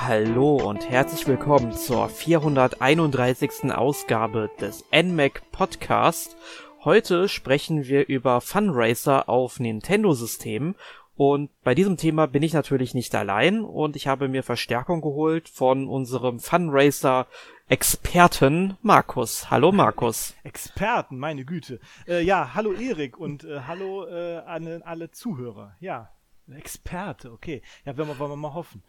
Hallo und herzlich willkommen zur 431. Ausgabe des NMAC Podcast. Heute sprechen wir über Funracer auf Nintendo-Systemen und bei diesem Thema bin ich natürlich nicht allein und ich habe mir Verstärkung geholt von unserem Funracer Experten Markus. Hallo Markus. Experten, meine Güte. Äh, ja, hallo Erik und äh, hallo äh, an alle Zuhörer. Ja, Experte, okay. Ja, wollen wir, wollen wir mal hoffen.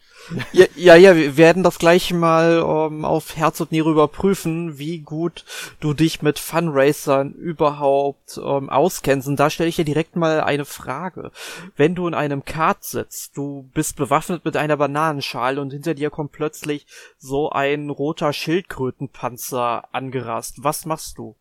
Ja, ja, ja, wir werden das gleich mal ähm, auf Herz und Niere überprüfen, wie gut du dich mit Funracern überhaupt ähm, auskennst. Und da stelle ich dir direkt mal eine Frage. Wenn du in einem Kart sitzt, du bist bewaffnet mit einer Bananenschale und hinter dir kommt plötzlich so ein roter Schildkrötenpanzer angerast. Was machst du?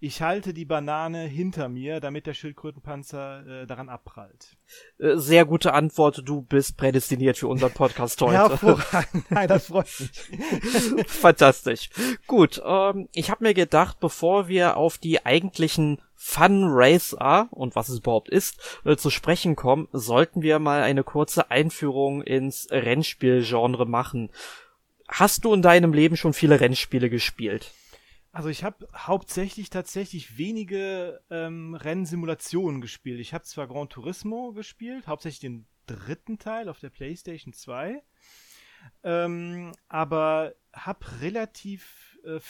Ich halte die Banane hinter mir, damit der Schildkrötenpanzer äh, daran abprallt. Äh, sehr gute Antwort. Du bist prädestiniert für unseren Podcast heute. Hervorragend. Nein, das freut mich. Fantastisch. Gut, ähm, ich habe mir gedacht, bevor wir auf die eigentlichen Fun Racer und was es überhaupt ist, äh, zu sprechen kommen, sollten wir mal eine kurze Einführung ins Rennspielgenre machen. Hast du in deinem Leben schon viele Rennspiele gespielt? Also ich habe hauptsächlich tatsächlich wenige ähm, Rennsimulationen gespielt. Ich habe zwar Gran Turismo gespielt, hauptsächlich den dritten Teil auf der PlayStation 2, ähm, aber habe relativ, äh,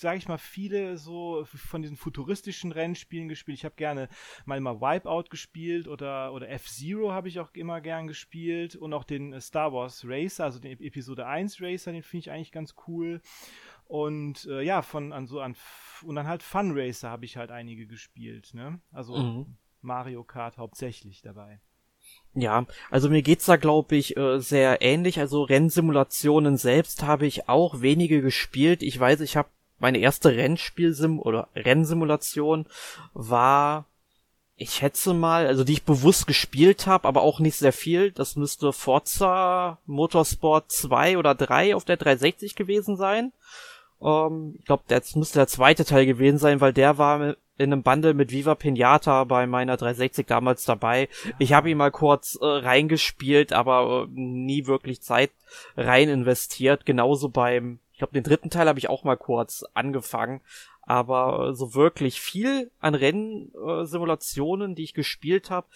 sage ich mal, viele so von diesen futuristischen Rennspielen gespielt. Ich habe gerne mal mal Wipeout gespielt oder oder F-Zero habe ich auch immer gern gespielt und auch den Star Wars Racer, also den Episode 1 Racer, den finde ich eigentlich ganz cool. Und äh, ja, von an so an und dann halt Fun Racer habe ich halt einige gespielt, ne? Also mhm. Mario Kart hauptsächlich dabei. Ja, also mir geht's da glaube ich äh, sehr ähnlich. Also Rennsimulationen selbst habe ich auch wenige gespielt. Ich weiß, ich habe meine erste Rennspielsim oder Rennsimulation war ich schätze mal, also die ich bewusst gespielt habe, aber auch nicht sehr viel. Das müsste Forza Motorsport 2 oder 3 auf der 360 gewesen sein. Ähm, ich glaube, das müsste der zweite Teil gewesen sein, weil der war in einem Bundle mit Viva Pinata bei meiner 360 damals dabei. Ich habe ihn mal kurz äh, reingespielt, aber äh, nie wirklich Zeit rein investiert. Genauso beim, ich glaube, den dritten Teil habe ich auch mal kurz angefangen. Aber so wirklich viel an Rennsimulationen, äh, die ich gespielt habe,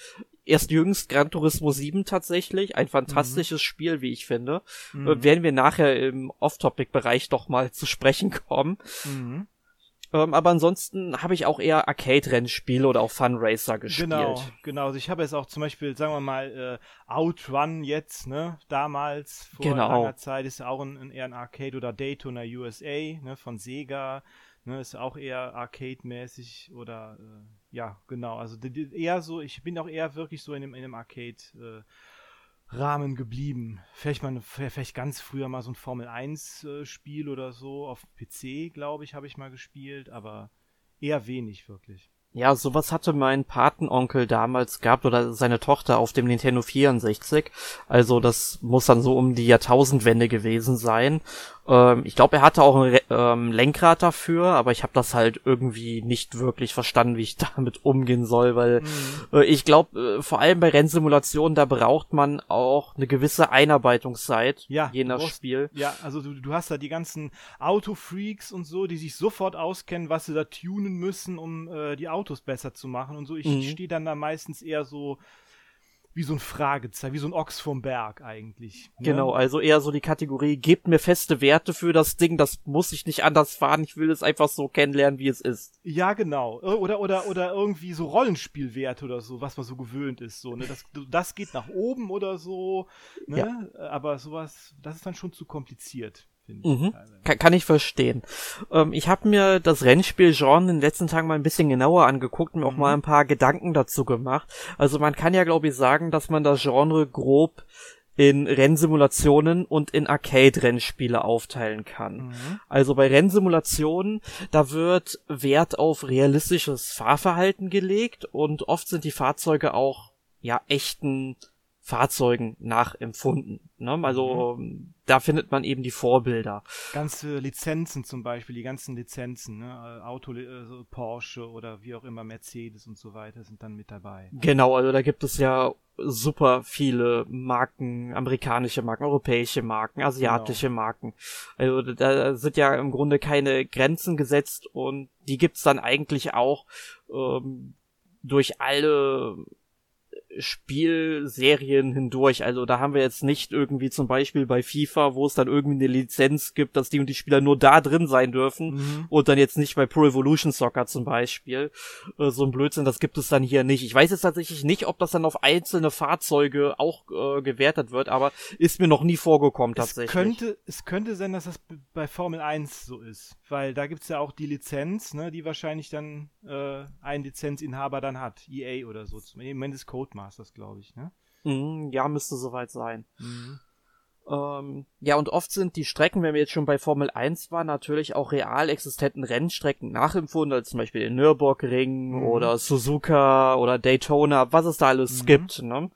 erst jüngst Gran Turismo 7 tatsächlich, ein fantastisches mhm. Spiel, wie ich finde. Mhm. Äh, werden wir nachher im Off-Topic-Bereich doch mal zu sprechen kommen. Mhm. Ähm, aber ansonsten habe ich auch eher Arcade-Rennspiele oder auch Fun Racer gespielt. Genau, genau. Also ich habe jetzt auch zum Beispiel, sagen wir mal, äh, Outrun jetzt, ne? Damals, vor genau. langer Zeit, ist auch ein, ein, eher ein Arcade oder Daytona USA, ne? Von Sega. Ne, ist auch eher Arcade-mäßig oder äh, ja, genau. Also eher so, ich bin auch eher wirklich so in dem, in dem Arcade-Rahmen äh, geblieben. Vielleicht mal vielleicht ganz früher mal so ein Formel 1-Spiel äh, oder so. Auf PC, glaube ich, habe ich mal gespielt, aber eher wenig wirklich. Ja, sowas hatte mein Patenonkel damals gehabt oder seine Tochter auf dem Nintendo 64. Also das muss dann so um die Jahrtausendwende gewesen sein. Ähm, ich glaube, er hatte auch ein ähm, Lenkrad dafür, aber ich habe das halt irgendwie nicht wirklich verstanden, wie ich damit umgehen soll, weil mhm. äh, ich glaube, äh, vor allem bei Rennsimulationen, da braucht man auch eine gewisse Einarbeitungszeit, ja, je nach Spiel. Ja, also du, du hast da die ganzen Autofreaks und so, die sich sofort auskennen, was sie da tunen müssen, um äh, die Autos besser zu machen und so. Ich mhm. stehe dann da meistens eher so wie so ein Fragezeichen, wie so ein Ochs vom Berg eigentlich. Ne? Genau, also eher so die Kategorie, gebt mir feste Werte für das Ding, das muss ich nicht anders fahren, ich will es einfach so kennenlernen, wie es ist. Ja, genau. Oder, oder, oder irgendwie so Rollenspielwerte oder so, was man so gewöhnt ist, so, ne? Das, das geht nach oben oder so, ne? Ja. Aber sowas, das ist dann schon zu kompliziert. Mhm. Kann, kann, ich verstehen. Ähm, ich habe mir das Rennspiel-Genre in den letzten Tagen mal ein bisschen genauer angeguckt und mir mhm. auch mal ein paar Gedanken dazu gemacht. Also man kann ja, glaube ich, sagen, dass man das Genre grob in Rennsimulationen und in Arcade-Rennspiele aufteilen kann. Mhm. Also bei Rennsimulationen, da wird Wert auf realistisches Fahrverhalten gelegt und oft sind die Fahrzeuge auch ja echten Fahrzeugen nachempfunden. Ne? Also mhm. da findet man eben die Vorbilder. Ganze Lizenzen zum Beispiel, die ganzen Lizenzen, ne? Auto, also Porsche oder wie auch immer Mercedes und so weiter sind dann mit dabei. Genau, also da gibt es ja super viele Marken, amerikanische Marken, europäische Marken, asiatische genau. Marken. Also da sind ja im Grunde keine Grenzen gesetzt und die gibt's dann eigentlich auch ähm, durch alle Spielserien hindurch. Also da haben wir jetzt nicht irgendwie zum Beispiel bei FIFA, wo es dann irgendwie eine Lizenz gibt, dass die und die Spieler nur da drin sein dürfen mhm. und dann jetzt nicht bei Pro Evolution Soccer zum Beispiel. Äh, so ein Blödsinn, das gibt es dann hier nicht. Ich weiß jetzt tatsächlich nicht, ob das dann auf einzelne Fahrzeuge auch äh, gewertet wird, aber ist mir noch nie vorgekommen tatsächlich. Es könnte, es könnte sein, dass das bei Formel 1 so ist, weil da gibt's ja auch die Lizenz, ne, die wahrscheinlich dann äh, ein Lizenzinhaber dann hat, EA oder so. Im Moment ist Codemasters, glaube ich, ne? Mhm, ja, müsste soweit sein. Mhm. Ähm, ja, und oft sind die Strecken, wenn wir jetzt schon bei Formel 1 waren, natürlich auch real existenten Rennstrecken nachempfunden, als zum Beispiel den Nürburgring mhm. oder Suzuka oder Daytona, was es da alles mhm. gibt, ne?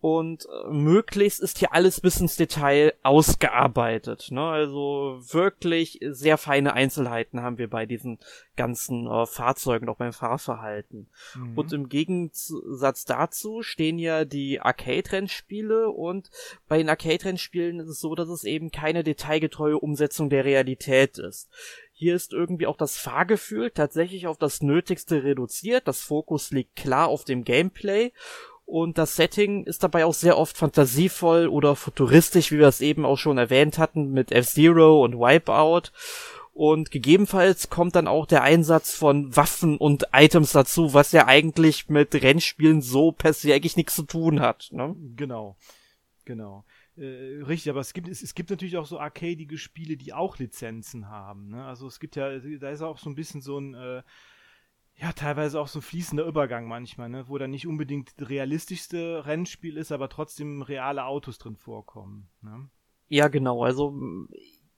Und äh, möglichst ist hier alles bis ins Detail ausgearbeitet. Ne? Also wirklich sehr feine Einzelheiten haben wir bei diesen ganzen äh, Fahrzeugen, auch beim Fahrverhalten. Mhm. Und im Gegensatz dazu stehen ja die Arcade-Rennspiele und bei den Arcade-Rennspielen ist es so, dass es eben keine detailgetreue Umsetzung der Realität ist. Hier ist irgendwie auch das Fahrgefühl tatsächlich auf das Nötigste reduziert. Das Fokus liegt klar auf dem Gameplay und das Setting ist dabei auch sehr oft fantasievoll oder futuristisch, wie wir es eben auch schon erwähnt hatten mit F-Zero und Wipeout. Und gegebenenfalls kommt dann auch der Einsatz von Waffen und Items dazu, was ja eigentlich mit Rennspielen so per se eigentlich nichts zu tun hat. Ne? Genau, genau. Äh, richtig, aber es gibt, es, es gibt natürlich auch so arcadige Spiele, die auch Lizenzen haben. Ne? Also es gibt ja, da ist auch so ein bisschen so ein äh, ja, teilweise auch so ein fließender Übergang manchmal, ne? wo dann nicht unbedingt das realistischste Rennspiel ist, aber trotzdem reale Autos drin vorkommen. Ne? Ja, genau. Also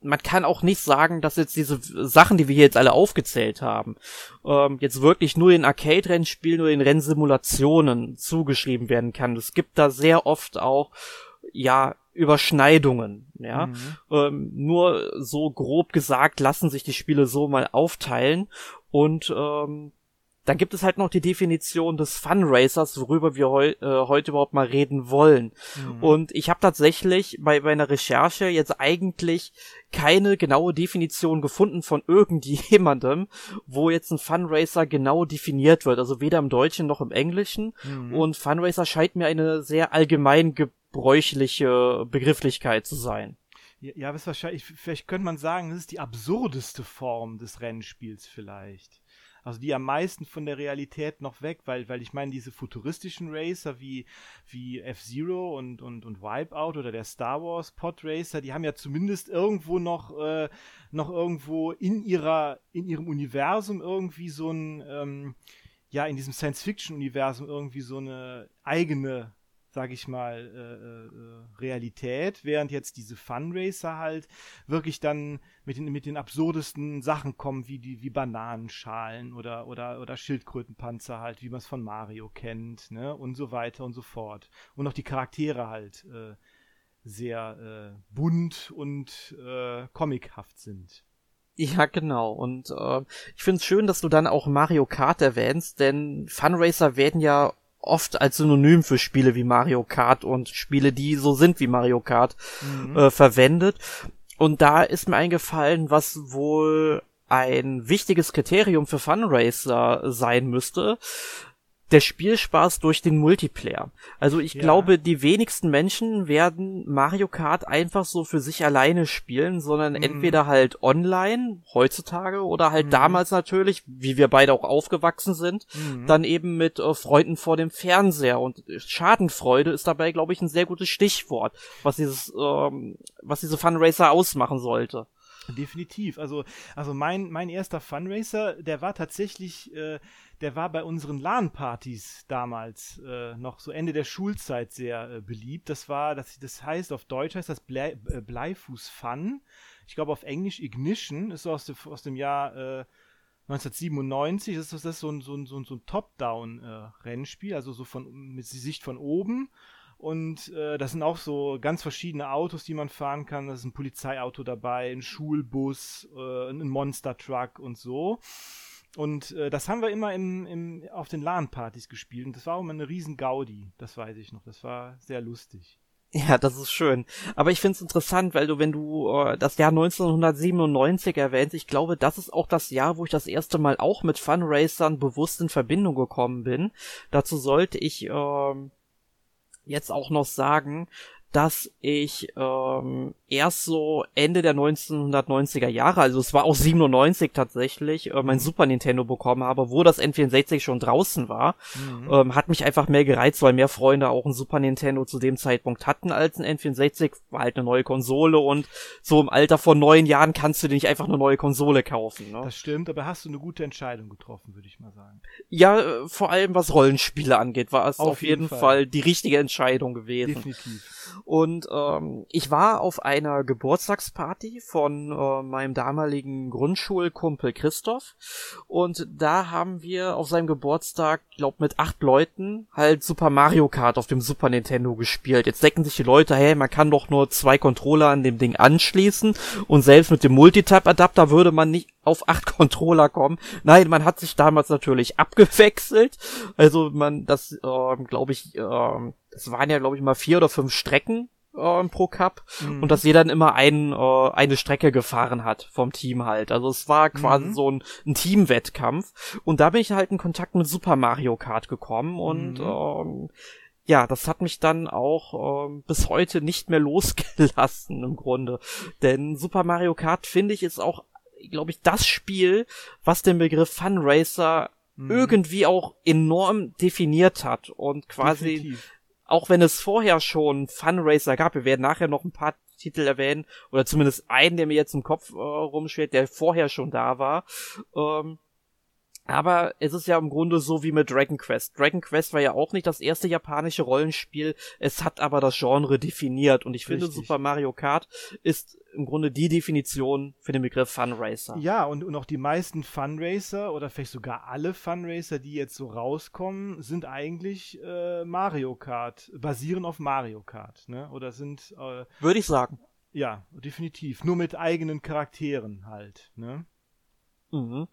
man kann auch nicht sagen, dass jetzt diese Sachen, die wir hier jetzt alle aufgezählt haben, ähm, jetzt wirklich nur in Arcade-Rennspielen oder in Rennsimulationen zugeschrieben werden kann. Es gibt da sehr oft auch, ja, Überschneidungen, ja. Mhm. Ähm, nur so grob gesagt lassen sich die Spiele so mal aufteilen und ähm, dann gibt es halt noch die Definition des Funracers, worüber wir heu äh, heute überhaupt mal reden wollen. Mhm. Und ich habe tatsächlich bei meiner Recherche jetzt eigentlich keine genaue Definition gefunden von irgendjemandem, wo jetzt ein Funracer genau definiert wird. Also weder im Deutschen noch im Englischen. Mhm. Und Funracer scheint mir eine sehr allgemein gebräuchliche Begrifflichkeit zu sein. Ja, ja, ist wahrscheinlich, vielleicht könnte man sagen, das ist die absurdeste Form des Rennspiels vielleicht also die am meisten von der Realität noch weg, weil, weil ich meine, diese futuristischen Racer wie, wie F-Zero und, und, und Wipeout oder der Star Wars Pod Racer, die haben ja zumindest irgendwo noch, äh, noch irgendwo in ihrer, in ihrem Universum irgendwie so ein, ähm, ja, in diesem Science-Fiction-Universum irgendwie so eine eigene sag ich mal, äh, äh, Realität, während jetzt diese Funracer halt wirklich dann mit den, mit den absurdesten Sachen kommen, wie die, wie Bananenschalen oder, oder, oder Schildkrötenpanzer halt, wie man es von Mario kennt, ne, und so weiter und so fort. Und auch die Charaktere halt äh, sehr äh, bunt und äh, comichaft sind. Ja, genau. Und äh, ich finde es schön, dass du dann auch Mario Kart erwähnst, denn Funracer werden ja oft als Synonym für Spiele wie Mario Kart und Spiele, die so sind wie Mario Kart, mhm. äh, verwendet. Und da ist mir eingefallen, was wohl ein wichtiges Kriterium für Funracer sein müsste, der Spielspaß durch den Multiplayer. Also ich ja. glaube, die wenigsten Menschen werden Mario Kart einfach so für sich alleine spielen, sondern mhm. entweder halt online heutzutage oder halt mhm. damals natürlich, wie wir beide auch aufgewachsen sind, mhm. dann eben mit äh, Freunden vor dem Fernseher. Und Schadenfreude ist dabei, glaube ich, ein sehr gutes Stichwort, was dieses, ähm, was diese Funracer ausmachen sollte. Definitiv. Also, also mein, mein erster Funracer, der war tatsächlich äh, der war bei unseren LAN-Partys damals äh, noch so Ende der Schulzeit sehr äh, beliebt. Das war, das, das heißt, auf Deutsch heißt das Blei, äh, Bleifuß Fun. Ich glaube auf Englisch Ignition, ist so aus, dem, aus dem Jahr äh, 1997. Das ist, das ist so ein, so ein, so ein, Top-Down-Rennspiel, also so von mit Sicht von oben. Und äh, das sind auch so ganz verschiedene Autos, die man fahren kann. Da ist ein Polizeiauto dabei, ein Schulbus, äh, ein Monster-Truck und so. Und äh, das haben wir immer im, im, auf den LAN-Partys gespielt. Und das war auch immer eine riesen Gaudi. Das weiß ich noch. Das war sehr lustig. Ja, das ist schön. Aber ich find's interessant, weil du, wenn du äh, das Jahr 1997 erwähnst, ich glaube, das ist auch das Jahr, wo ich das erste Mal auch mit Funracern bewusst in Verbindung gekommen bin. Dazu sollte ich äh, jetzt auch noch sagen, dass ich ähm, erst so Ende der 1990er Jahre, also es war auch 97 tatsächlich, äh, mein Super Nintendo bekommen habe, wo das N64 schon draußen war. Mhm. Ähm, hat mich einfach mehr gereizt, weil mehr Freunde auch ein Super Nintendo zu dem Zeitpunkt hatten als ein N64. War halt eine neue Konsole und so im Alter von neun Jahren kannst du dir nicht einfach eine neue Konsole kaufen. Ne? Das stimmt, aber hast du eine gute Entscheidung getroffen, würde ich mal sagen. Ja, äh, vor allem was Rollenspiele angeht, war es auf, auf jeden, jeden Fall. Fall die richtige Entscheidung gewesen. Definitiv. Und ähm, ich war auf einer Geburtstagsparty von äh, meinem damaligen Grundschulkumpel Christoph. Und da haben wir auf seinem Geburtstag, glaub mit acht Leuten, halt Super Mario Kart auf dem Super Nintendo gespielt. Jetzt decken sich die Leute, hey, man kann doch nur zwei Controller an dem Ding anschließen. Und selbst mit dem Multitap-Adapter würde man nicht auf acht Controller kommen. Nein, man hat sich damals natürlich abgewechselt. Also man, das, äh, glaube ich, äh, es waren ja, glaube ich, mal vier oder fünf Strecken äh, pro Cup mhm. und dass jeder dann immer ein, äh, eine Strecke gefahren hat vom Team halt. Also es war quasi mhm. so ein, ein Teamwettkampf und da bin ich halt in Kontakt mit Super Mario Kart gekommen und mhm. ähm, ja, das hat mich dann auch ähm, bis heute nicht mehr losgelassen im Grunde. Denn Super Mario Kart, finde ich, ist auch, glaube ich, das Spiel, was den Begriff Fun Racer mhm. irgendwie auch enorm definiert hat und quasi Definitiv auch wenn es vorher schon Funracer gab, wir werden nachher noch ein paar Titel erwähnen, oder zumindest einen, der mir jetzt im Kopf äh, rumschwirrt, der vorher schon da war. Ähm, aber es ist ja im Grunde so wie mit Dragon Quest. Dragon Quest war ja auch nicht das erste japanische Rollenspiel, es hat aber das Genre definiert und ich Richtig. finde Super Mario Kart ist im Grunde die Definition für den Begriff Funracer. Ja, und, und auch die meisten Funracer oder vielleicht sogar alle Funracer, die jetzt so rauskommen, sind eigentlich äh, Mario Kart, basieren auf Mario Kart, ne? Oder sind äh, Würde ich sagen. Ja, definitiv. Nur mit eigenen Charakteren halt, ne? Mhm.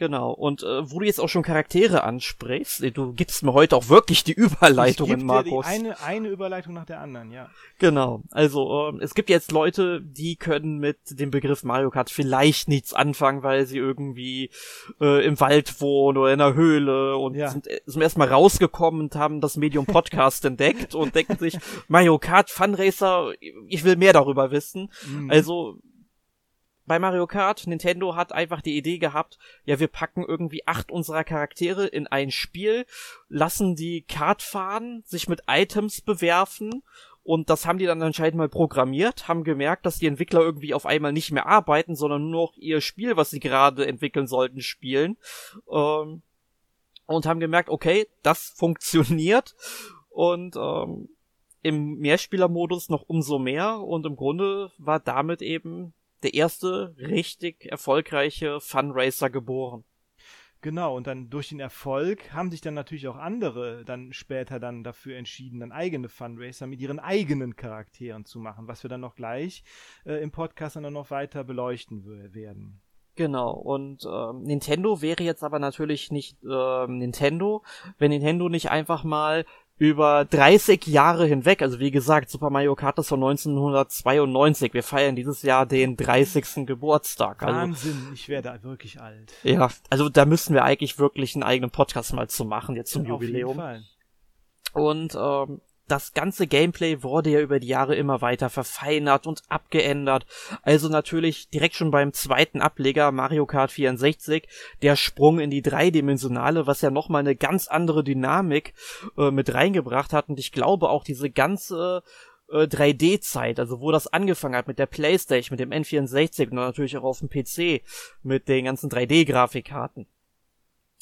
Genau. Und äh, wo du jetzt auch schon Charaktere ansprichst, äh, du gibst mir heute auch wirklich die Überleitungen, Markus. eine, eine Überleitung nach der anderen, ja. Genau. Also äh, es gibt jetzt Leute, die können mit dem Begriff Mario Kart vielleicht nichts anfangen, weil sie irgendwie äh, im Wald wohnen oder in einer Höhle und ja. sind, äh, sind erstmal rausgekommen und haben das Medium Podcast entdeckt und denken sich, Mario Kart Fun Racer, ich will mehr darüber wissen. Mhm. Also bei Mario Kart, Nintendo hat einfach die Idee gehabt, ja, wir packen irgendwie acht unserer Charaktere in ein Spiel, lassen die Kart fahren, sich mit Items bewerfen und das haben die dann anscheinend mal programmiert, haben gemerkt, dass die Entwickler irgendwie auf einmal nicht mehr arbeiten, sondern nur noch ihr Spiel, was sie gerade entwickeln sollten, spielen. Ähm, und haben gemerkt, okay, das funktioniert. Und ähm, im Mehrspielermodus noch umso mehr. Und im Grunde war damit eben der erste richtig erfolgreiche Funracer geboren. Genau, und dann durch den Erfolg haben sich dann natürlich auch andere dann später dann dafür entschieden, dann eigene Funracer mit ihren eigenen Charakteren zu machen, was wir dann noch gleich äh, im Podcast dann noch weiter beleuchten werden. Genau, und ähm, Nintendo wäre jetzt aber natürlich nicht ähm, Nintendo, wenn Nintendo nicht einfach mal über 30 Jahre hinweg, also wie gesagt, Super Mario Kart ist von 1992. Wir feiern dieses Jahr den 30. Geburtstag. Also, Wahnsinn, ich werde wirklich alt. Ja, also da müssen wir eigentlich wirklich einen eigenen Podcast mal zu machen, jetzt zum ja, Jubiläum. Auf jeden Fall. Und ähm, das ganze Gameplay wurde ja über die Jahre immer weiter verfeinert und abgeändert. Also natürlich direkt schon beim zweiten Ableger Mario Kart 64 der Sprung in die dreidimensionale, was ja nochmal eine ganz andere Dynamik äh, mit reingebracht hat. Und ich glaube auch diese ganze 3D-Zeit, äh, also wo das angefangen hat mit der Playstation, mit dem N64 und natürlich auch auf dem PC mit den ganzen 3D-Grafikkarten.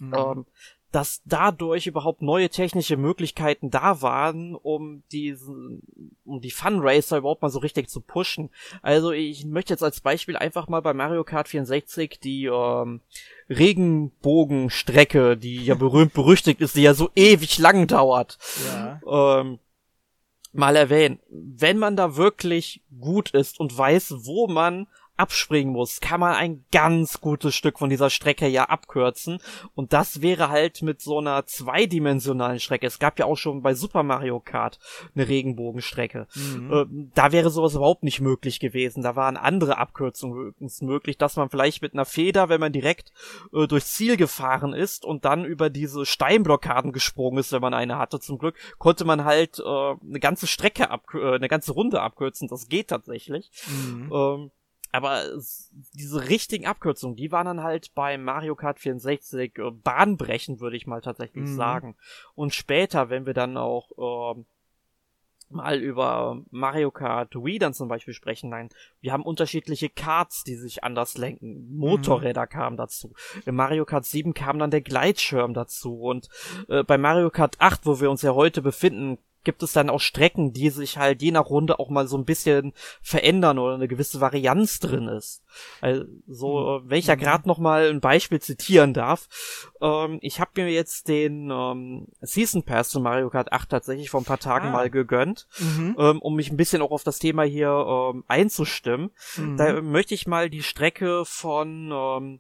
Mhm. Ähm, dass dadurch überhaupt neue technische Möglichkeiten da waren, um diesen, um die Fun Racer überhaupt mal so richtig zu pushen. Also ich möchte jetzt als Beispiel einfach mal bei Mario Kart 64 die ähm, Regenbogenstrecke, die ja berühmt berüchtigt ist, die ja so ewig lang dauert. Ja. Ähm, mal erwähnen. Wenn man da wirklich gut ist und weiß, wo man abspringen muss, kann man ein ganz gutes Stück von dieser Strecke ja abkürzen. Und das wäre halt mit so einer zweidimensionalen Strecke. Es gab ja auch schon bei Super Mario Kart eine Regenbogenstrecke. Mhm. Äh, da wäre sowas überhaupt nicht möglich gewesen. Da waren andere Abkürzungen möglich, dass man vielleicht mit einer Feder, wenn man direkt äh, durchs Ziel gefahren ist und dann über diese Steinblockaden gesprungen ist, wenn man eine hatte. Zum Glück konnte man halt äh, eine ganze Strecke ab, äh, eine ganze Runde abkürzen. Das geht tatsächlich. Mhm. Ähm, aber diese richtigen Abkürzungen, die waren dann halt bei Mario Kart 64 äh, bahnbrechend, würde ich mal tatsächlich mhm. sagen. Und später, wenn wir dann auch äh, mal über Mario Kart Wii dann zum Beispiel sprechen, nein, wir haben unterschiedliche Karts, die sich anders lenken. Motorräder mhm. kamen dazu. In Mario Kart 7 kam dann der Gleitschirm dazu und äh, bei Mario Kart 8, wo wir uns ja heute befinden, gibt es dann auch Strecken, die sich halt je nach Runde auch mal so ein bisschen verändern oder eine gewisse Varianz drin ist. Also, mhm. wenn ich ja gerade mhm. noch mal ein Beispiel zitieren darf, ähm, ich habe mir jetzt den ähm, Season Pass zu Mario Kart 8 tatsächlich vor ein paar Tagen ah. mal gegönnt, mhm. ähm, um mich ein bisschen auch auf das Thema hier ähm, einzustimmen. Mhm. Da möchte ich mal die Strecke von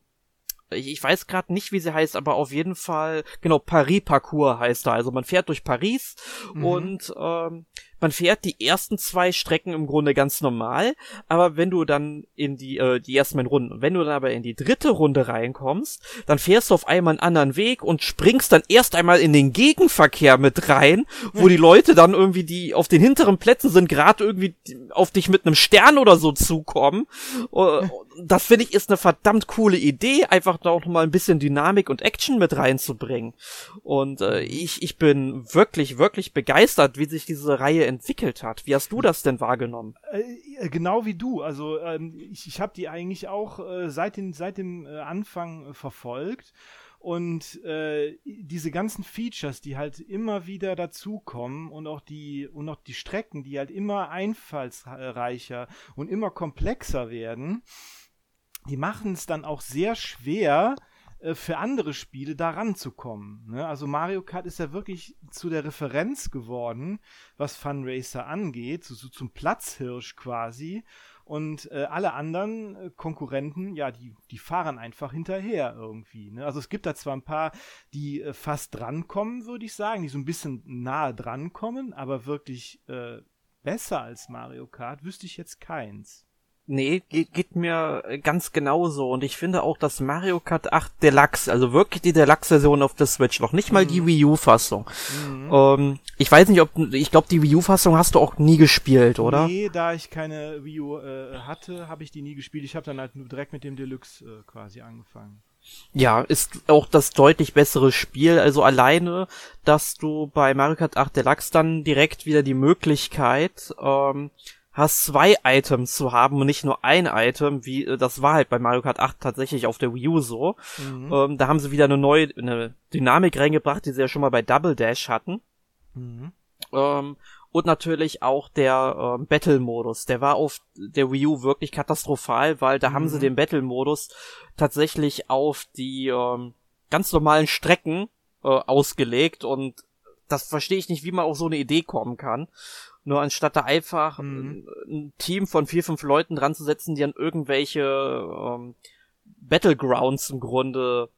ähm, ich weiß gerade nicht, wie sie heißt, aber auf jeden Fall, genau, Paris-Parcours heißt da. Also man fährt durch Paris mhm. und ähm, man fährt die ersten zwei Strecken im Grunde ganz normal, aber wenn du dann in die, äh, die ersten beiden Runden, wenn du dann aber in die dritte Runde reinkommst, dann fährst du auf einmal einen anderen Weg und springst dann erst einmal in den Gegenverkehr mit rein, wo die Leute dann irgendwie, die auf den hinteren Plätzen sind, gerade irgendwie auf dich mit einem Stern oder so zukommen. Äh, das finde ich ist eine verdammt coole Idee, einfach da auch mal ein bisschen Dynamik und Action mit reinzubringen. Und äh, ich, ich bin wirklich, wirklich begeistert, wie sich diese Reihe entwickelt hat. Wie hast du das denn wahrgenommen? Äh, äh, genau wie du. Also ähm, ich, ich habe die eigentlich auch äh, seit, den, seit dem äh, Anfang äh, verfolgt. Und äh, diese ganzen Features, die halt immer wieder dazukommen und auch die und auch die Strecken, die halt immer einfallsreicher und immer komplexer werden, die machen es dann auch sehr schwer, äh, für andere Spiele da ranzukommen. Ne? Also Mario Kart ist ja wirklich zu der Referenz geworden, was Funracer angeht, so, so zum Platzhirsch quasi. Und äh, alle anderen äh, Konkurrenten, ja, die, die fahren einfach hinterher irgendwie. Ne? Also es gibt da zwar ein paar, die äh, fast drankommen, würde ich sagen, die so ein bisschen nahe drankommen, aber wirklich äh, besser als Mario Kart wüsste ich jetzt keins. Nee, geht, geht mir ganz genauso. Und ich finde auch, dass Mario Kart 8 Deluxe, also wirklich die Deluxe-Version auf der Switch, noch nicht mal mhm. die Wii U-Fassung. Mhm. Ähm, ich weiß nicht, ob, ich glaube, die Wii U-Fassung hast du auch nie gespielt, oder? Nee, da ich keine Wii U äh, hatte, habe ich die nie gespielt. Ich habe dann halt nur direkt mit dem Deluxe äh, quasi angefangen. Ja, ist auch das deutlich bessere Spiel. Also alleine, dass du bei Mario Kart 8 Deluxe dann direkt wieder die Möglichkeit, ähm, hast, zwei Items zu haben und nicht nur ein Item, wie äh, das war halt bei Mario Kart 8 tatsächlich auf der Wii U so. Mhm. Ähm, da haben sie wieder eine neue eine Dynamik reingebracht, die sie ja schon mal bei Double Dash hatten. Mhm. Ähm, und natürlich auch der ähm, Battle-Modus. Der war auf der Wii U wirklich katastrophal, weil da mhm. haben sie mhm. den Battle-Modus tatsächlich auf die ähm, ganz normalen Strecken äh, ausgelegt und das verstehe ich nicht, wie man auf so eine Idee kommen kann. Nur anstatt da einfach mhm. ein, Team von vier, fünf Leuten dran zu setzen, die an irgendwelche ähm, Battlegrounds im Grunde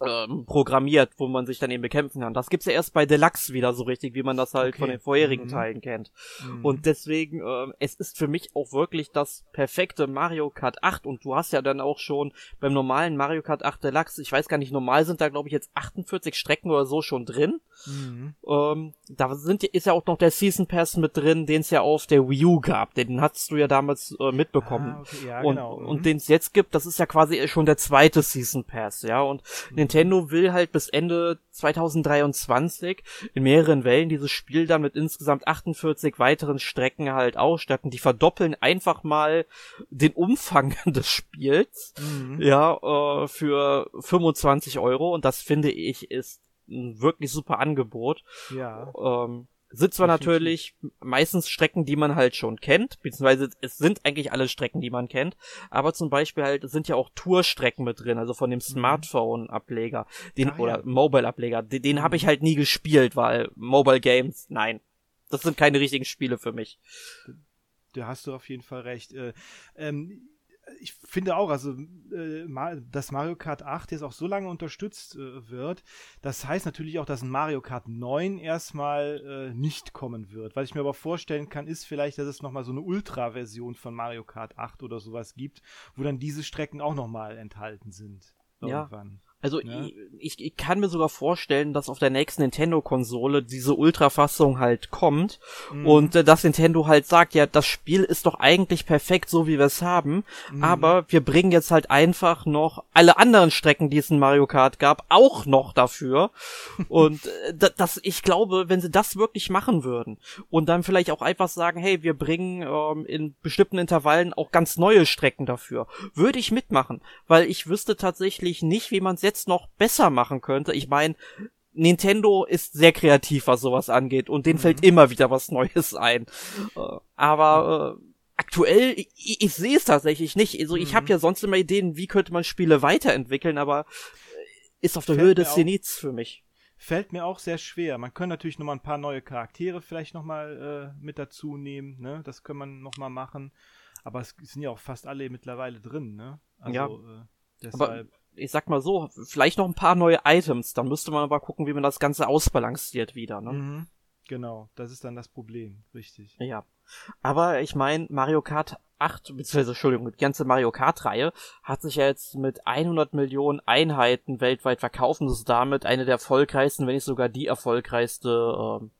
ähm, programmiert, wo man sich dann eben bekämpfen kann. Das gibt's ja erst bei Deluxe wieder so richtig, wie man das halt okay. von den vorherigen mhm. Teilen kennt. Mhm. Und deswegen, äh, es ist für mich auch wirklich das perfekte Mario Kart 8 und du hast ja dann auch schon beim normalen Mario Kart 8 Deluxe, ich weiß gar nicht, normal sind da glaube ich jetzt 48 Strecken oder so schon drin. Mhm. Ähm, da sind, ist ja auch noch der Season Pass mit drin, den es ja auf der Wii U gab. Den hattest du ja damals äh, mitbekommen. Ah, okay. ja, und genau. und mhm. den es jetzt gibt, das ist ja quasi schon der zweite Season Pass, ja. Und mhm. Nintendo will halt bis Ende 2023 in mehreren Wellen dieses Spiel dann mit insgesamt 48 weiteren Strecken halt ausstatten. Die verdoppeln einfach mal den Umfang des Spiels, mhm. ja, äh, für 25 Euro. Und das finde ich ist ein wirklich super Angebot. Ja. Ähm, sind zwar natürlich meistens Strecken, die man halt schon kennt, beziehungsweise es sind eigentlich alle Strecken, die man kennt, aber zum Beispiel halt, es sind ja auch Tourstrecken mit drin, also von dem mhm. Smartphone-Ableger, den, ah, oder ja. Mobile-Ableger, den, den mhm. habe ich halt nie gespielt, weil Mobile Games, nein. das sind keine richtigen Spiele für mich. Da hast du auf jeden Fall recht. Äh, ähm, ich finde auch, also äh, dass Mario Kart 8 jetzt auch so lange unterstützt äh, wird, das heißt natürlich auch, dass ein Mario Kart 9 erstmal äh, nicht kommen wird. Was ich mir aber vorstellen kann, ist vielleicht, dass es nochmal so eine Ultra-Version von Mario Kart 8 oder sowas gibt, wo dann diese Strecken auch nochmal enthalten sind. Irgendwann. Ja. Also ja. ich, ich kann mir sogar vorstellen, dass auf der nächsten Nintendo-Konsole diese Ultra-Fassung halt kommt mhm. und äh, dass Nintendo halt sagt, ja, das Spiel ist doch eigentlich perfekt, so wie wir es haben, mhm. aber wir bringen jetzt halt einfach noch alle anderen Strecken, die es in Mario Kart gab, auch noch dafür. und äh, das, ich glaube, wenn sie das wirklich machen würden und dann vielleicht auch einfach sagen, hey, wir bringen ähm, in bestimmten Intervallen auch ganz neue Strecken dafür, würde ich mitmachen, weil ich wüsste tatsächlich nicht, wie man es jetzt jetzt noch besser machen könnte. Ich meine, Nintendo ist sehr kreativ, was sowas angeht, und denen mhm. fällt immer wieder was Neues ein. Äh, aber äh, aktuell, ich, ich sehe es tatsächlich nicht. Also ich mhm. habe ja sonst immer Ideen, wie könnte man Spiele weiterentwickeln, aber äh, ist auf der Fällt Höhe des Zenits für mich. Fällt mir auch sehr schwer. Man könnte natürlich noch mal ein paar neue Charaktere vielleicht noch mal äh, mit dazu nehmen. Ne? Das kann man noch mal machen. Aber es sind ja auch fast alle mittlerweile drin. Ne? Also, ja. Äh, deshalb. Aber ich sag mal so, vielleicht noch ein paar neue Items, dann müsste man aber gucken, wie man das Ganze ausbalanciert wieder, ne? Mhm. Genau, das ist dann das Problem, richtig. Ja. Aber ich meine, Mario Kart 8, beziehungsweise, Entschuldigung, die ganze Mario Kart-Reihe hat sich ja jetzt mit 100 Millionen Einheiten weltweit verkauft und ist damit eine der erfolgreichsten, wenn nicht sogar die erfolgreichste, ähm,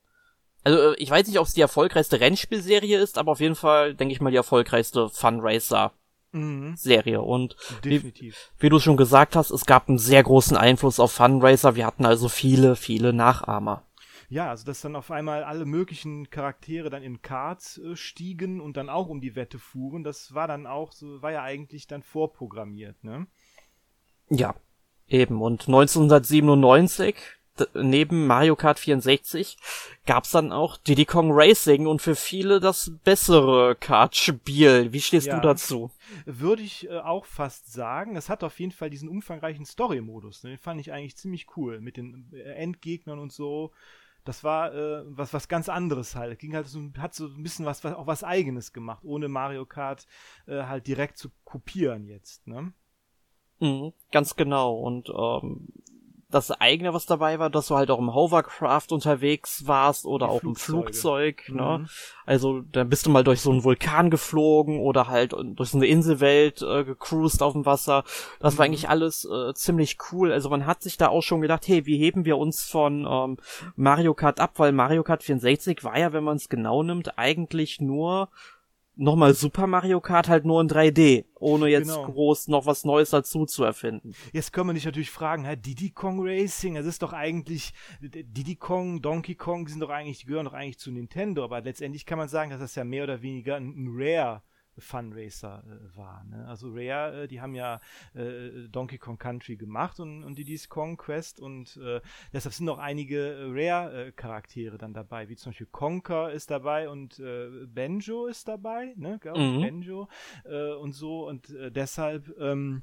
also äh, ich weiß nicht, ob es die erfolgreichste Rennspielserie ist, aber auf jeden Fall, denke ich mal, die erfolgreichste Funracer mhm. Serie. Und Definitiv. Wie, wie du schon gesagt hast, es gab einen sehr großen Einfluss auf Funracer. Wir hatten also viele, viele Nachahmer. Ja, also dass dann auf einmal alle möglichen Charaktere dann in Karts äh, stiegen und dann auch um die Wette fuhren, das war dann auch so, war ja eigentlich dann vorprogrammiert, ne? Ja, eben. Und 1997 neben Mario Kart 64 gab's dann auch Diddy Kong Racing und für viele das bessere Kartspiel. Wie stehst ja, du dazu? Würde ich äh, auch fast sagen. Es hat auf jeden Fall diesen umfangreichen Story-Modus. Ne? Den fand ich eigentlich ziemlich cool mit den äh, Endgegnern und so. Das war äh, was was ganz anderes halt. Ging halt so, hat so ein bisschen was, was auch was Eigenes gemacht, ohne Mario Kart äh, halt direkt zu kopieren jetzt. Ne? Mhm, ganz genau. Und ähm, das eigene, was dabei war, dass du halt auch im Hovercraft unterwegs warst oder Die auch im Flugzeug, ne? Mhm. Also, da bist du mal durch so einen Vulkan geflogen oder halt durch so eine Inselwelt äh, gecruised auf dem Wasser. Das mhm. war eigentlich alles äh, ziemlich cool. Also man hat sich da auch schon gedacht, hey, wie heben wir uns von ähm, Mario Kart ab? Weil Mario Kart 64 war ja, wenn man es genau nimmt, eigentlich nur nochmal Super Mario Kart halt nur in 3D, ohne jetzt genau. groß noch was Neues dazu zu erfinden. Jetzt können wir dich natürlich fragen, hä, Diddy Kong Racing, das ist doch eigentlich, Diddy Kong, Donkey Kong, die sind doch eigentlich, die gehören doch eigentlich zu Nintendo, aber letztendlich kann man sagen, dass das ja mehr oder weniger ein Rare Funracer äh, war. Ne? Also Rare, äh, die haben ja äh, Donkey Kong Country gemacht und, und Diddy's Kong Quest und äh, deshalb sind auch einige Rare-Charaktere dann dabei, wie zum Beispiel Conker ist dabei und äh, Benjo ist dabei, ne? Mhm. Benjo äh, und so und deshalb ähm,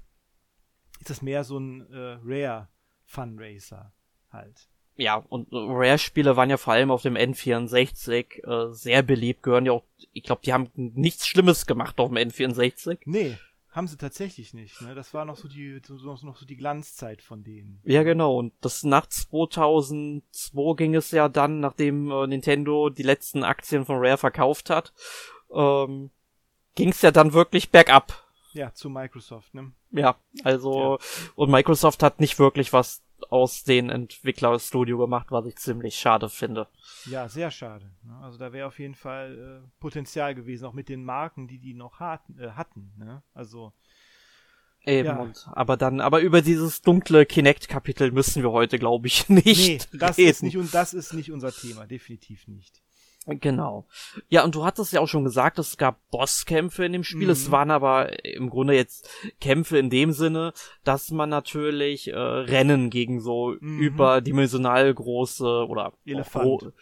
ist das mehr so ein Rare Funracer halt ja, und Rare-Spiele waren ja vor allem auf dem N64 äh, sehr beliebt, gehören ja auch, ich glaube, die haben nichts Schlimmes gemacht auf dem N64. Nee, haben sie tatsächlich nicht. Ne? Das war noch so die so, noch so die Glanzzeit von denen. Ja, genau. Und das nach 2002 ging es ja dann, nachdem äh, Nintendo die letzten Aktien von Rare verkauft hat, ähm, ging es ja dann wirklich bergab. Ja, zu Microsoft, ne? Ja, also ja. und Microsoft hat nicht wirklich was aus den Entwicklerstudio gemacht, was ich ziemlich schade finde. Ja, sehr schade. Ne? Also da wäre auf jeden Fall äh, Potenzial gewesen, auch mit den Marken, die die noch hat, äh, hatten. Ne? Also Eben, ja. und, aber dann, aber über dieses dunkle Kinect-Kapitel müssen wir heute, glaube ich, nicht. Nee, das reden. ist nicht, und das ist nicht unser Thema, definitiv nicht. Genau. Ja, und du hattest ja auch schon gesagt, es gab Bosskämpfe in dem Spiel. Mhm. Es waren aber im Grunde jetzt Kämpfe in dem Sinne, dass man natürlich äh, Rennen gegen so mhm. überdimensional große oder Elefant.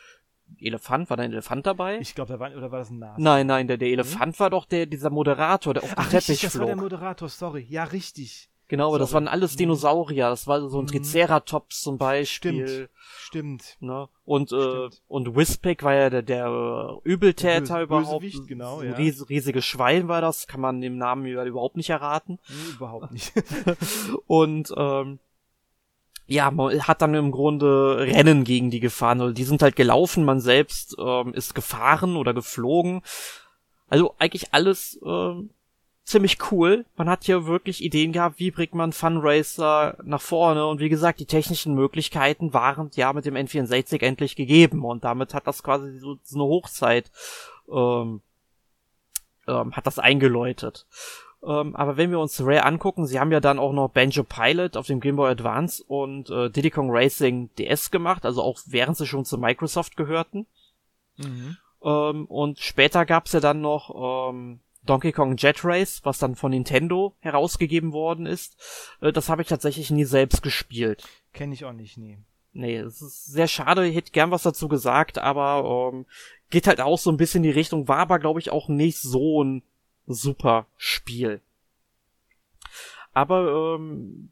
Elefant, war da ein Elefant dabei? Ich glaube, da war, oder war das ein Nase? Nein, nein, der, der Elefant mhm. war doch der, dieser Moderator, der auf dem Ach, Teppich richtig, das flog. war der Moderator, sorry. Ja, richtig. Genau, aber das waren alles Dinosaurier. Das war so ein Mhm. Triceratops zum Beispiel. Stimmt. Stimmt. Ne? Und, äh, Stimmt. und Whispec war ja der, der äh, Übeltäter Der überhaupt. Bösewicht, genau, ja. ries riesiges Schwein war das, kann man dem Namen überhaupt nicht erraten. Nee, überhaupt nicht. Und ähm, ja, man hat dann im Grunde Rennen gegen die gefahren. Oder die sind halt gelaufen, man selbst ähm, ist gefahren oder geflogen. Also eigentlich alles ähm, ziemlich cool. Man hat hier wirklich Ideen gehabt, wie bringt man Funracer nach vorne. Und wie gesagt, die technischen Möglichkeiten waren ja mit dem N64 endlich gegeben. Und damit hat das quasi so, so eine Hochzeit ähm, ähm, hat das eingeläutet. Ähm, aber wenn wir uns Rare angucken, sie haben ja dann auch noch Banjo Pilot auf dem Game Boy Advance und äh, Diddy Kong Racing DS gemacht, also auch während sie schon zu Microsoft gehörten. mhm. Ähm, und später gab's ja dann noch ähm, Donkey Kong Jet Race, was dann von Nintendo herausgegeben worden ist. Äh, das habe ich tatsächlich nie selbst gespielt. Kenne ich auch nicht, nee. Nee, es ist sehr schade, ich hätte gern was dazu gesagt, aber ähm, geht halt auch so ein bisschen in die Richtung, war aber glaube ich auch nicht so ein super Spiel. Aber ähm,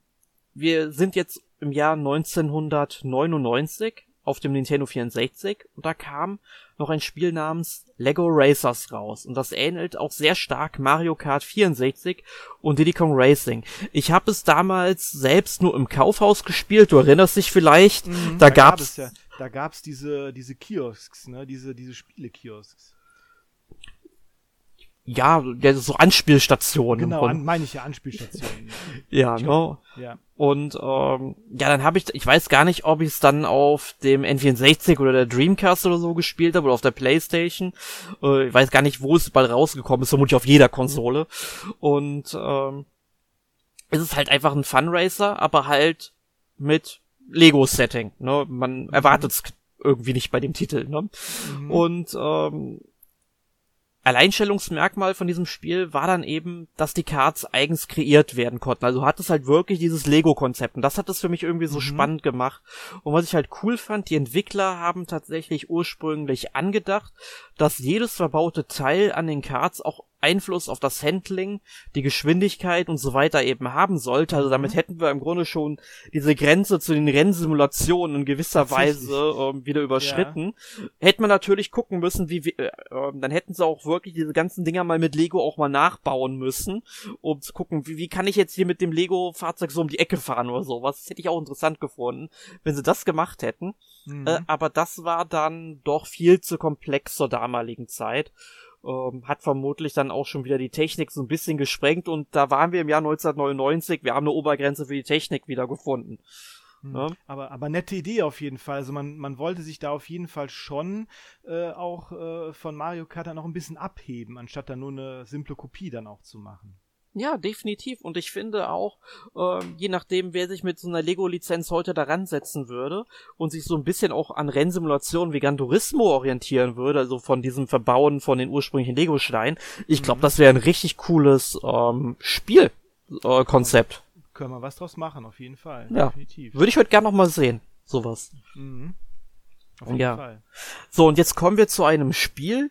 wir sind jetzt im Jahr 1999 auf dem Nintendo 64 und da kam noch ein Spiel namens Lego Racers raus. Und das ähnelt auch sehr stark Mario Kart 64 und Diddy Kong Racing. Ich habe es damals selbst nur im Kaufhaus gespielt, du erinnerst dich vielleicht, Mhm, da, gab gab's es ja, da gab's diese diese Kiosks, ne, diese diese Spielekiosks. Ja, ja, so Anspielstationen. Genau, an, meine ich ja Anspielstationen. ja, ne? ja. Und ähm, ja, dann habe ich, ich weiß gar nicht, ob ich es dann auf dem N64 oder der Dreamcast oder so gespielt habe oder auf der Playstation. Äh, ich weiß gar nicht, wo es bald rausgekommen ist, vermutlich auf jeder Konsole. Und ähm, es ist halt einfach ein Funracer, aber halt mit Lego-Setting. Ne? Man erwartet es irgendwie nicht bei dem Titel. Ne? Mhm. Und ähm, Alleinstellungsmerkmal von diesem Spiel war dann eben, dass die Cards eigens kreiert werden konnten. Also hat es halt wirklich dieses Lego-Konzept. Und das hat es für mich irgendwie so Mhm. spannend gemacht. Und was ich halt cool fand, die Entwickler haben tatsächlich ursprünglich angedacht, dass jedes verbaute Teil an den Cards auch Einfluss auf das Handling, die Geschwindigkeit und so weiter eben haben sollte. Also damit Mhm. hätten wir im Grunde schon diese Grenze zu den Rennsimulationen in gewisser. Weise ähm, wieder überschritten. Hätte man natürlich gucken müssen, wie, wie äh, ähm, dann hätten sie auch wirklich diese ganzen Dinger mal mit Lego auch mal nachbauen müssen, um zu gucken, wie, wie kann ich jetzt hier mit dem Lego-Fahrzeug so um die Ecke fahren oder sowas. Das hätte ich auch interessant gefunden, wenn sie das gemacht hätten. Mhm. Äh, aber das war dann doch viel zu komplex zur damaligen Zeit. Ähm, hat vermutlich dann auch schon wieder die Technik so ein bisschen gesprengt und da waren wir im Jahr 1999. Wir haben eine Obergrenze für die Technik wieder gefunden. Mhm. Ja. Aber, aber nette Idee auf jeden Fall. Also man, man wollte sich da auf jeden Fall schon äh, auch äh, von Mario Kart dann noch ein bisschen abheben, anstatt dann nur eine simple Kopie dann auch zu machen. Ja, definitiv. Und ich finde auch, ähm, je nachdem, wer sich mit so einer Lego-Lizenz heute daran setzen würde und sich so ein bisschen auch an Rennsimulationen wie Gran Turismo orientieren würde, also von diesem Verbauen von den ursprünglichen Lego-Steinen, ich glaube, Mhm. das wäre ein richtig cooles ähm, Spielkonzept. Äh. Können wir was draus machen, auf jeden Fall. Ja. Definitiv. Würde ich heute gerne noch mal sehen, sowas. Mhm. Auf jeden Ja. Fall. So, und jetzt kommen wir zu einem Spiel.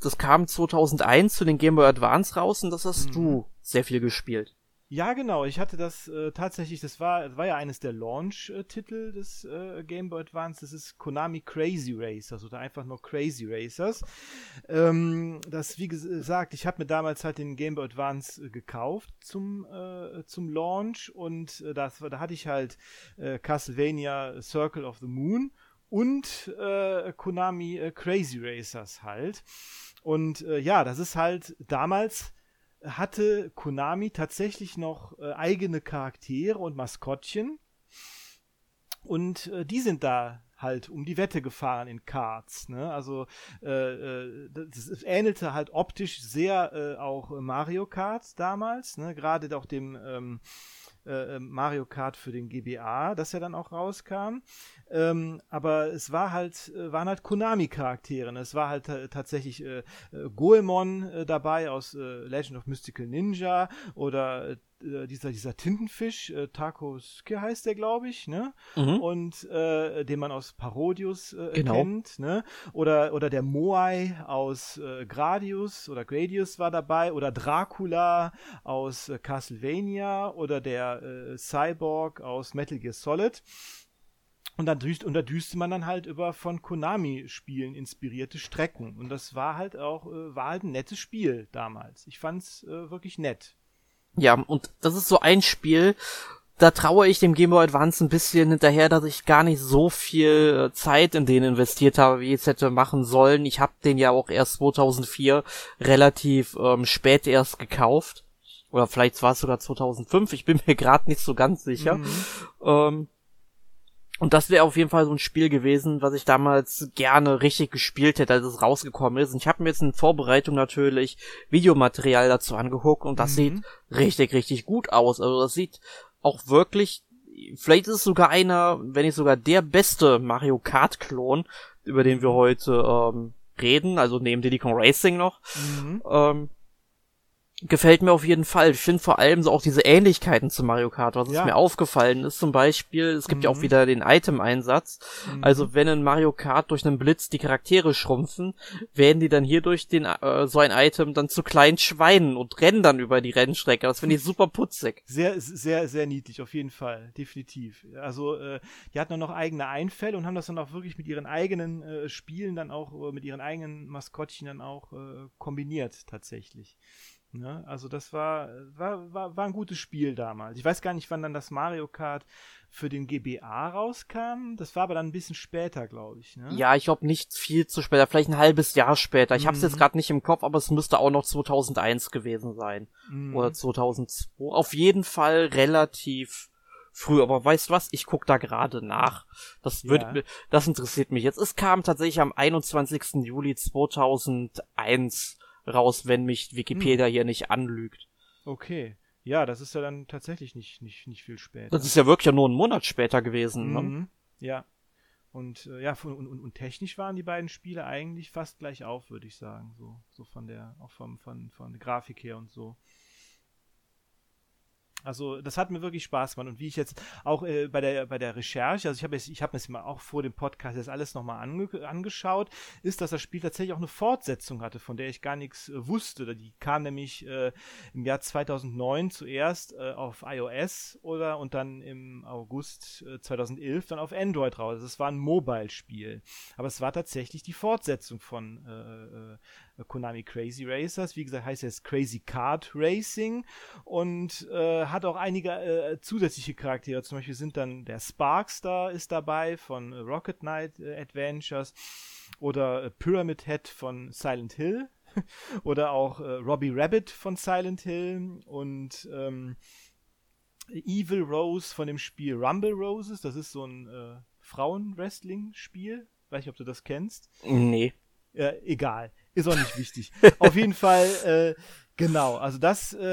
Das kam 2001 zu den Game Boy Advance raus und das hast Mhm. du sehr viel gespielt. Ja, genau. Ich hatte das äh, tatsächlich, das war, das war ja eines der Launch-Titel des äh, Game Boy Advance. Das ist Konami Crazy Racers oder einfach nur Crazy Racers. Ähm, das, wie ges- gesagt, ich habe mir damals halt den Game Boy Advance äh, gekauft zum, äh, zum Launch und äh, das, da hatte ich halt äh, Castlevania Circle of the Moon und äh, Konami äh, Crazy Racers halt. Und äh, ja, das ist halt damals hatte Konami tatsächlich noch äh, eigene Charaktere und Maskottchen. Und äh, die sind da halt um die Wette gefahren in Karts. Ne? Also äh, äh, das, ähnelte halt optisch sehr äh, auch Mario Kart damals, ne? gerade auch dem ähm, äh, Mario Kart für den GBA, das ja dann auch rauskam. Ähm, aber es war halt, äh, waren halt Konami-Charaktere. ne? Es war halt äh, tatsächlich äh, äh, Goemon äh, dabei aus äh, Legend of Mystical Ninja oder äh, dieser, dieser Tintenfisch, äh, Takosuke heißt der, glaube ich, ne? Mhm. Und äh, den man aus Parodius äh, Genau. kennt, ne? Oder, oder der Moai aus äh, Gradius oder Gradius war dabei, oder Dracula aus äh, Castlevania oder der äh, Cyborg aus Metal Gear Solid. Und da, düst, und da düste man dann halt über von Konami-Spielen inspirierte Strecken. Und das war halt auch, äh, war halt ein nettes Spiel damals. Ich fand's äh, wirklich nett. Ja, und das ist so ein Spiel, da traue ich dem Game Boy Advance ein bisschen hinterher, dass ich gar nicht so viel äh, Zeit in den investiert habe, wie ich es hätte machen sollen. Ich habe den ja auch erst 2004 relativ ähm, spät erst gekauft. Oder vielleicht war es sogar 2005, ich bin mir gerade nicht so ganz sicher. Mhm. Ähm, und das wäre auf jeden Fall so ein Spiel gewesen, was ich damals gerne richtig gespielt hätte, als es rausgekommen ist. Und ich habe mir jetzt in Vorbereitung natürlich Videomaterial dazu angeguckt und das Mhm. sieht richtig, richtig gut aus. Also das sieht auch wirklich, vielleicht ist es sogar einer, wenn nicht sogar der beste Mario Kart-Klon, über den wir heute ähm, reden, also neben Diddy Kong Racing noch. Mhm. Ähm, gefällt mir auf jeden Fall. Ich finde vor allem so auch diese Ähnlichkeiten zu Mario Kart. Was Ja. ist mir aufgefallen ist zum Beispiel, es gibt ja auch Mhm. wieder den Item-Einsatz. Mhm. Also wenn in Mario Kart durch einen Blitz die Charaktere schrumpfen, werden die dann hier durch den äh, so ein Item dann zu kleinen Schweinen und rennen dann über die Rennstrecke. Das finde ich super putzig. Sehr, sehr, sehr niedlich, auf jeden Fall, definitiv. Also, äh, die hatten dann noch eigene Einfälle und haben das dann auch wirklich mit ihren eigenen äh, Spielen dann auch, mit ihren eigenen Maskottchen dann auch äh, kombiniert, tatsächlich. Ne? Also, das war, war, war, war ein gutes Spiel damals. Ich weiß gar nicht, wann dann das Mario Kart für den GBA rauskam. Das war aber dann ein bisschen später, glaube ich. Ne? Ja, ich glaube nicht viel zu später, vielleicht ein halbes Jahr später. Ich habe es Mhm. jetzt gerade nicht im Kopf, aber es müsste auch noch 2001 gewesen sein. Mhm. oder 2002. Auf jeden Fall relativ früh. Aber weißt du was? Ich guck da gerade nach. Das wird, Ja. das interessiert mich jetzt. Es kam tatsächlich am 21. Juli 2001 raus, wenn mich Hm. Wikipedia hier nicht anlügt. Okay. Ja, das ist ja dann tatsächlich nicht, nicht, nicht viel später. Das ist ja wirklich ja nur einen Monat später gewesen. Ne? Mhm. Ja. Und äh, ja, von, und, und, und technisch waren die beiden Spiele eigentlich fast gleich auf, würde ich sagen. So, so von der, auch vom, von, von der Grafik her und so. Also das hat mir wirklich Spaß gemacht und wie ich jetzt auch äh, bei der bei der Recherche, also ich habe ich habe mir das mal auch vor dem Podcast jetzt alles nochmal ange angeschaut, ist, dass das Spiel tatsächlich auch eine Fortsetzung hatte, von der ich gar nichts äh, wusste. Die kam nämlich äh, im Jahr 2009 zuerst äh, auf iOS oder und dann im August äh, 2011 dann auf Android raus. Also es war ein Mobile-Spiel, aber es war tatsächlich die Fortsetzung von äh, äh, Konami Crazy Racers. Wie gesagt, heißt es Crazy Kart Racing und äh, hat auch einige äh, zusätzliche Charaktere. Zum Beispiel sind dann der Sparkstar ist dabei von äh, Rocket Knight äh, Adventures oder äh, Pyramid Head von Silent Hill oder auch äh, Robbie Rabbit von Silent Hill und ähm, Evil Rose von dem Spiel Rumble Roses. Das ist so ein äh, Frauen-Wrestling-Spiel. Weiß nicht, ob du das kennst. Nee. Ja, egal. Ist auch nicht wichtig. Auf jeden Fall, äh, genau. Also das, äh,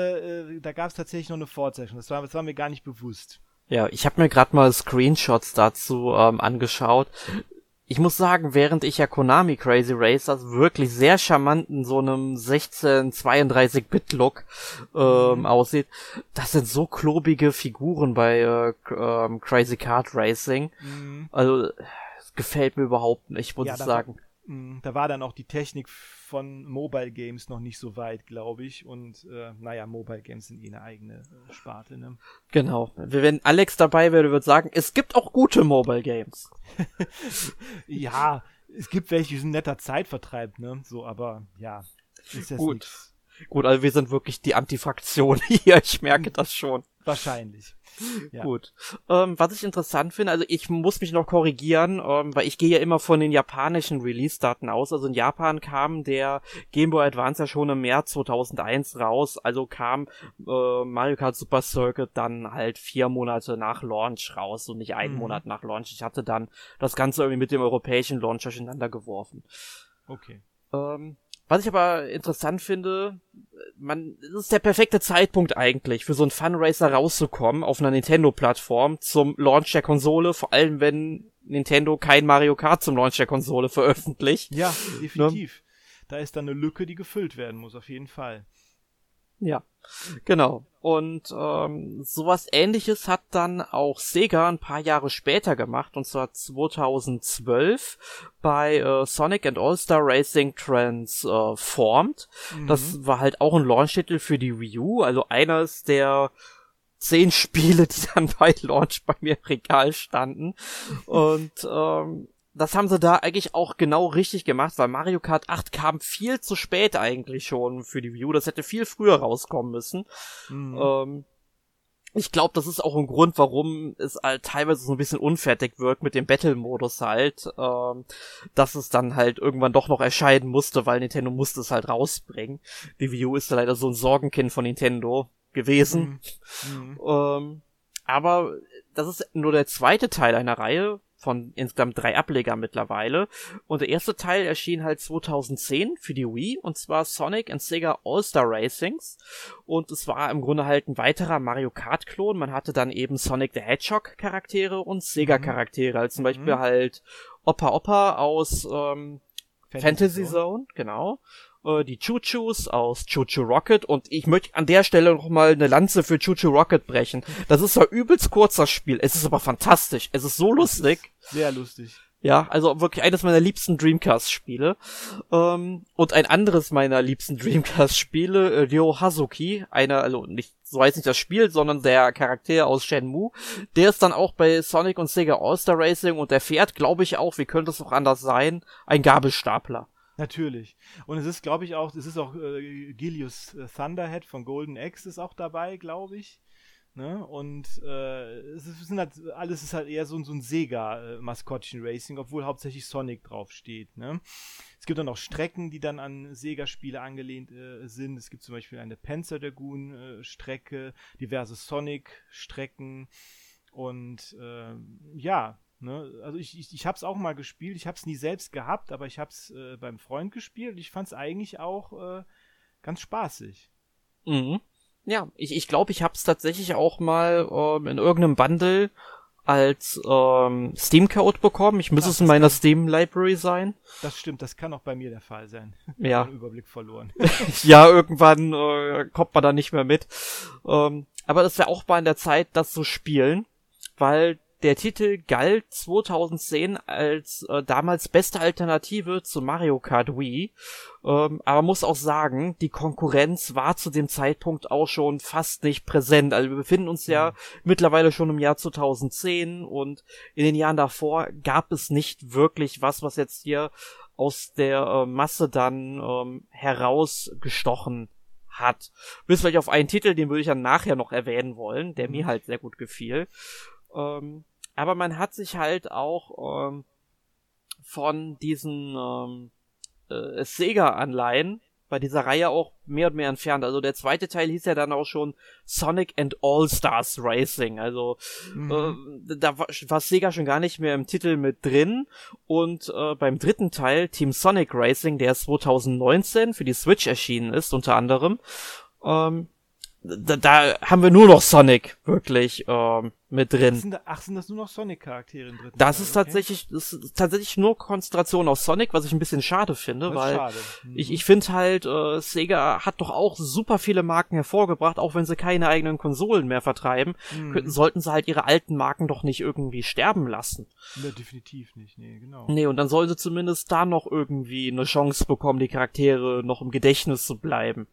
äh, da gab es tatsächlich noch eine Fortsetzung. Das war, das war mir gar nicht bewusst. Ja, ich habe mir gerade mal Screenshots dazu ähm, angeschaut. Ich muss sagen, während ich ja Konami Crazy Racers wirklich sehr charmant in so einem 16 32-Bit-Look ähm, Mhm. aussieht, das sind so klobige Figuren bei äh, ähm, Crazy Kart Racing. Mhm. Also gefällt mir überhaupt nicht, muss Ja, ich sagen. Mm, Da war dann auch die Technik von Mobile Games noch nicht so weit, glaube ich. Und äh, naja, Mobile Games sind eh eine eigene äh, Sparte, ne? Genau. Wenn Alex dabei wäre, würde sagen, es gibt auch gute Mobile Games. ja, es gibt welche, die sind netter Zeitvertreib, ne? So, aber ja. Ist jetzt Gut. nix. Gut, also wir sind wirklich die Antifraktion hier, ich merke das schon. Wahrscheinlich. Ja. Gut. Ähm, was ich interessant finde, also ich muss mich noch korrigieren, ähm, weil ich gehe ja immer von den japanischen Release-Daten aus. Also in Japan kam der Game Boy Advance ja schon im März 2001 raus. Also kam äh, Mario Kart Super Circuit dann halt vier Monate nach Launch raus und nicht einen Mhm. Monat nach Launch. Ich hatte dann das Ganze irgendwie mit dem europäischen Launch durcheinander geworfen. Okay. Ähm, was ich aber interessant finde, man, das ist der perfekte Zeitpunkt eigentlich, für so einen Funracer rauszukommen auf einer Nintendo-Plattform zum Launch der Konsole, vor allem wenn Nintendo kein Mario Kart zum Launch der Konsole veröffentlicht. Ja, definitiv. Da ist dann eine Lücke, die gefüllt werden muss, auf jeden Fall. Ja, genau. Und ähm, sowas ähnliches hat dann auch Sega ein paar Jahre später gemacht, und zwar 2012 bei äh, Sonic and All-Star Racing Transformed. Mhm. Das war halt auch ein Launch-Titel für die Wii U, also eines der zehn Spiele, die dann bei Launch bei mir im Regal standen. Und ähm, das haben sie da eigentlich auch genau richtig gemacht, weil Mario Kart 8 kam viel zu spät eigentlich schon für die View. Das hätte viel früher rauskommen müssen. Mhm. Ähm, ich glaube, das ist auch ein Grund, warum es halt teilweise so ein bisschen unfertig wirkt mit dem Battle-Modus halt, ähm, dass es dann halt irgendwann doch noch erscheinen musste, weil Nintendo musste es halt rausbringen. Die Wii U ist leider so ein Sorgenkind von Nintendo gewesen. Mhm. Mhm. Ähm, aber das ist nur der zweite Teil einer Reihe, von insgesamt drei Ableger mittlerweile. Und der erste Teil erschien halt 2010 für die Wii, und zwar Sonic and Sega All-Star Racings. Und es war im Grunde halt ein weiterer Mario Kart-Klon. Man hatte dann eben Sonic the Hedgehog-Charaktere und Sega-Charaktere, also zum Beispiel mhm. halt Opa Opa aus ähm, Fantasy, Fantasy Zone. Zone, genau äh, die Choo-Choos aus Choo-Choo Rocket und ich möchte an der Stelle noch mal eine Lanze für Choo-Choo Rocket brechen. Das ist zwar übelst kurzer Spiel, es ist aber fantastisch, es ist so lustig. Ist sehr lustig. Ja, also wirklich eines meiner liebsten Dreamcast-Spiele. Ähm, und ein anderes meiner liebsten Dreamcast-Spiele, äh, Ryo Hazuki, einer, also nicht, so heißt nicht das Spiel, sondern der Charakter aus Shenmue, der ist dann auch bei Sonic und Sega All-Star Racing und der fährt, glaube ich auch, wie könnte es auch anders sein, ein Gabelstapler. Natürlich. Und es ist, glaube ich, auch, es ist auch äh, Gilius Thunderhead von Golden Axe ist auch dabei, glaube ich. Ne? Und äh, es sind halt, alles ist halt eher so, so ein Sega-Maskottchen-Racing, obwohl hauptsächlich Sonic draufsteht. Ne? Es gibt dann auch Strecken, die dann an Sega-Spiele angelehnt äh, sind. Es gibt zum Beispiel eine Panzer Dragoon-Strecke, diverse Sonic-Strecken. Und äh, ja, Ne? Also ich, ich, ich habe es auch mal gespielt, ich habe es nie selbst gehabt, aber ich habe es äh, beim Freund gespielt und ich fand es eigentlich auch äh, ganz spaßig. Mhm. Ja, ich ich, glaube, ich habe es tatsächlich auch mal ähm, in irgendeinem Bundle als ähm, Steam-Code bekommen. Ich muss es in meiner Steam-Library sein. Das stimmt, das kann auch bei mir der Fall sein. Ja. Überblick verloren. ja, irgendwann äh, kommt man da nicht mehr mit. Ähm, aber das wäre auch mal in der Zeit, das zu spielen, weil der Titel galt 2010 als äh, damals beste Alternative zu Mario Kart Wii, ähm, aber muss auch sagen, die Konkurrenz war zu dem Zeitpunkt auch schon fast nicht präsent. Also wir befinden uns ja mhm. mittlerweile schon im Jahr 2010 und in den Jahren davor gab es nicht wirklich was, was jetzt hier aus der äh, Masse dann ähm, herausgestochen hat. Bis vielleicht auf einen Titel, den würde ich dann nachher noch erwähnen wollen, der mir mhm. halt sehr gut gefiel. Ähm, aber man hat sich halt auch ähm, von diesen ähm, äh, Sega-Anleihen bei dieser Reihe auch mehr und mehr entfernt. Also der zweite Teil hieß ja dann auch schon Sonic and All Stars Racing. Also mhm. äh, da war, war Sega schon gar nicht mehr im Titel mit drin. Und äh, beim dritten Teil, Team Sonic Racing, der 2019 für die Switch erschienen ist, unter anderem, ähm, da, da haben wir nur noch Sonic wirklich ähm, mit drin. Ach sind, da, ach, sind das nur noch Sonic-Charaktere in dritten Das Teil, ist tatsächlich, das ist tatsächlich nur Konzentration auf Sonic, was ich ein bisschen schade finde, das weil schade. Mhm. ich, ich finde halt, äh, Sega hat doch auch super viele Marken hervorgebracht, auch wenn sie keine eigenen Konsolen mehr vertreiben, mhm. könnten, sollten sie halt ihre alten Marken doch nicht irgendwie sterben lassen. Ja, definitiv nicht, nee, genau. Nee, und dann sollen sie zumindest da noch irgendwie eine Chance bekommen, die Charaktere noch im Gedächtnis zu bleiben.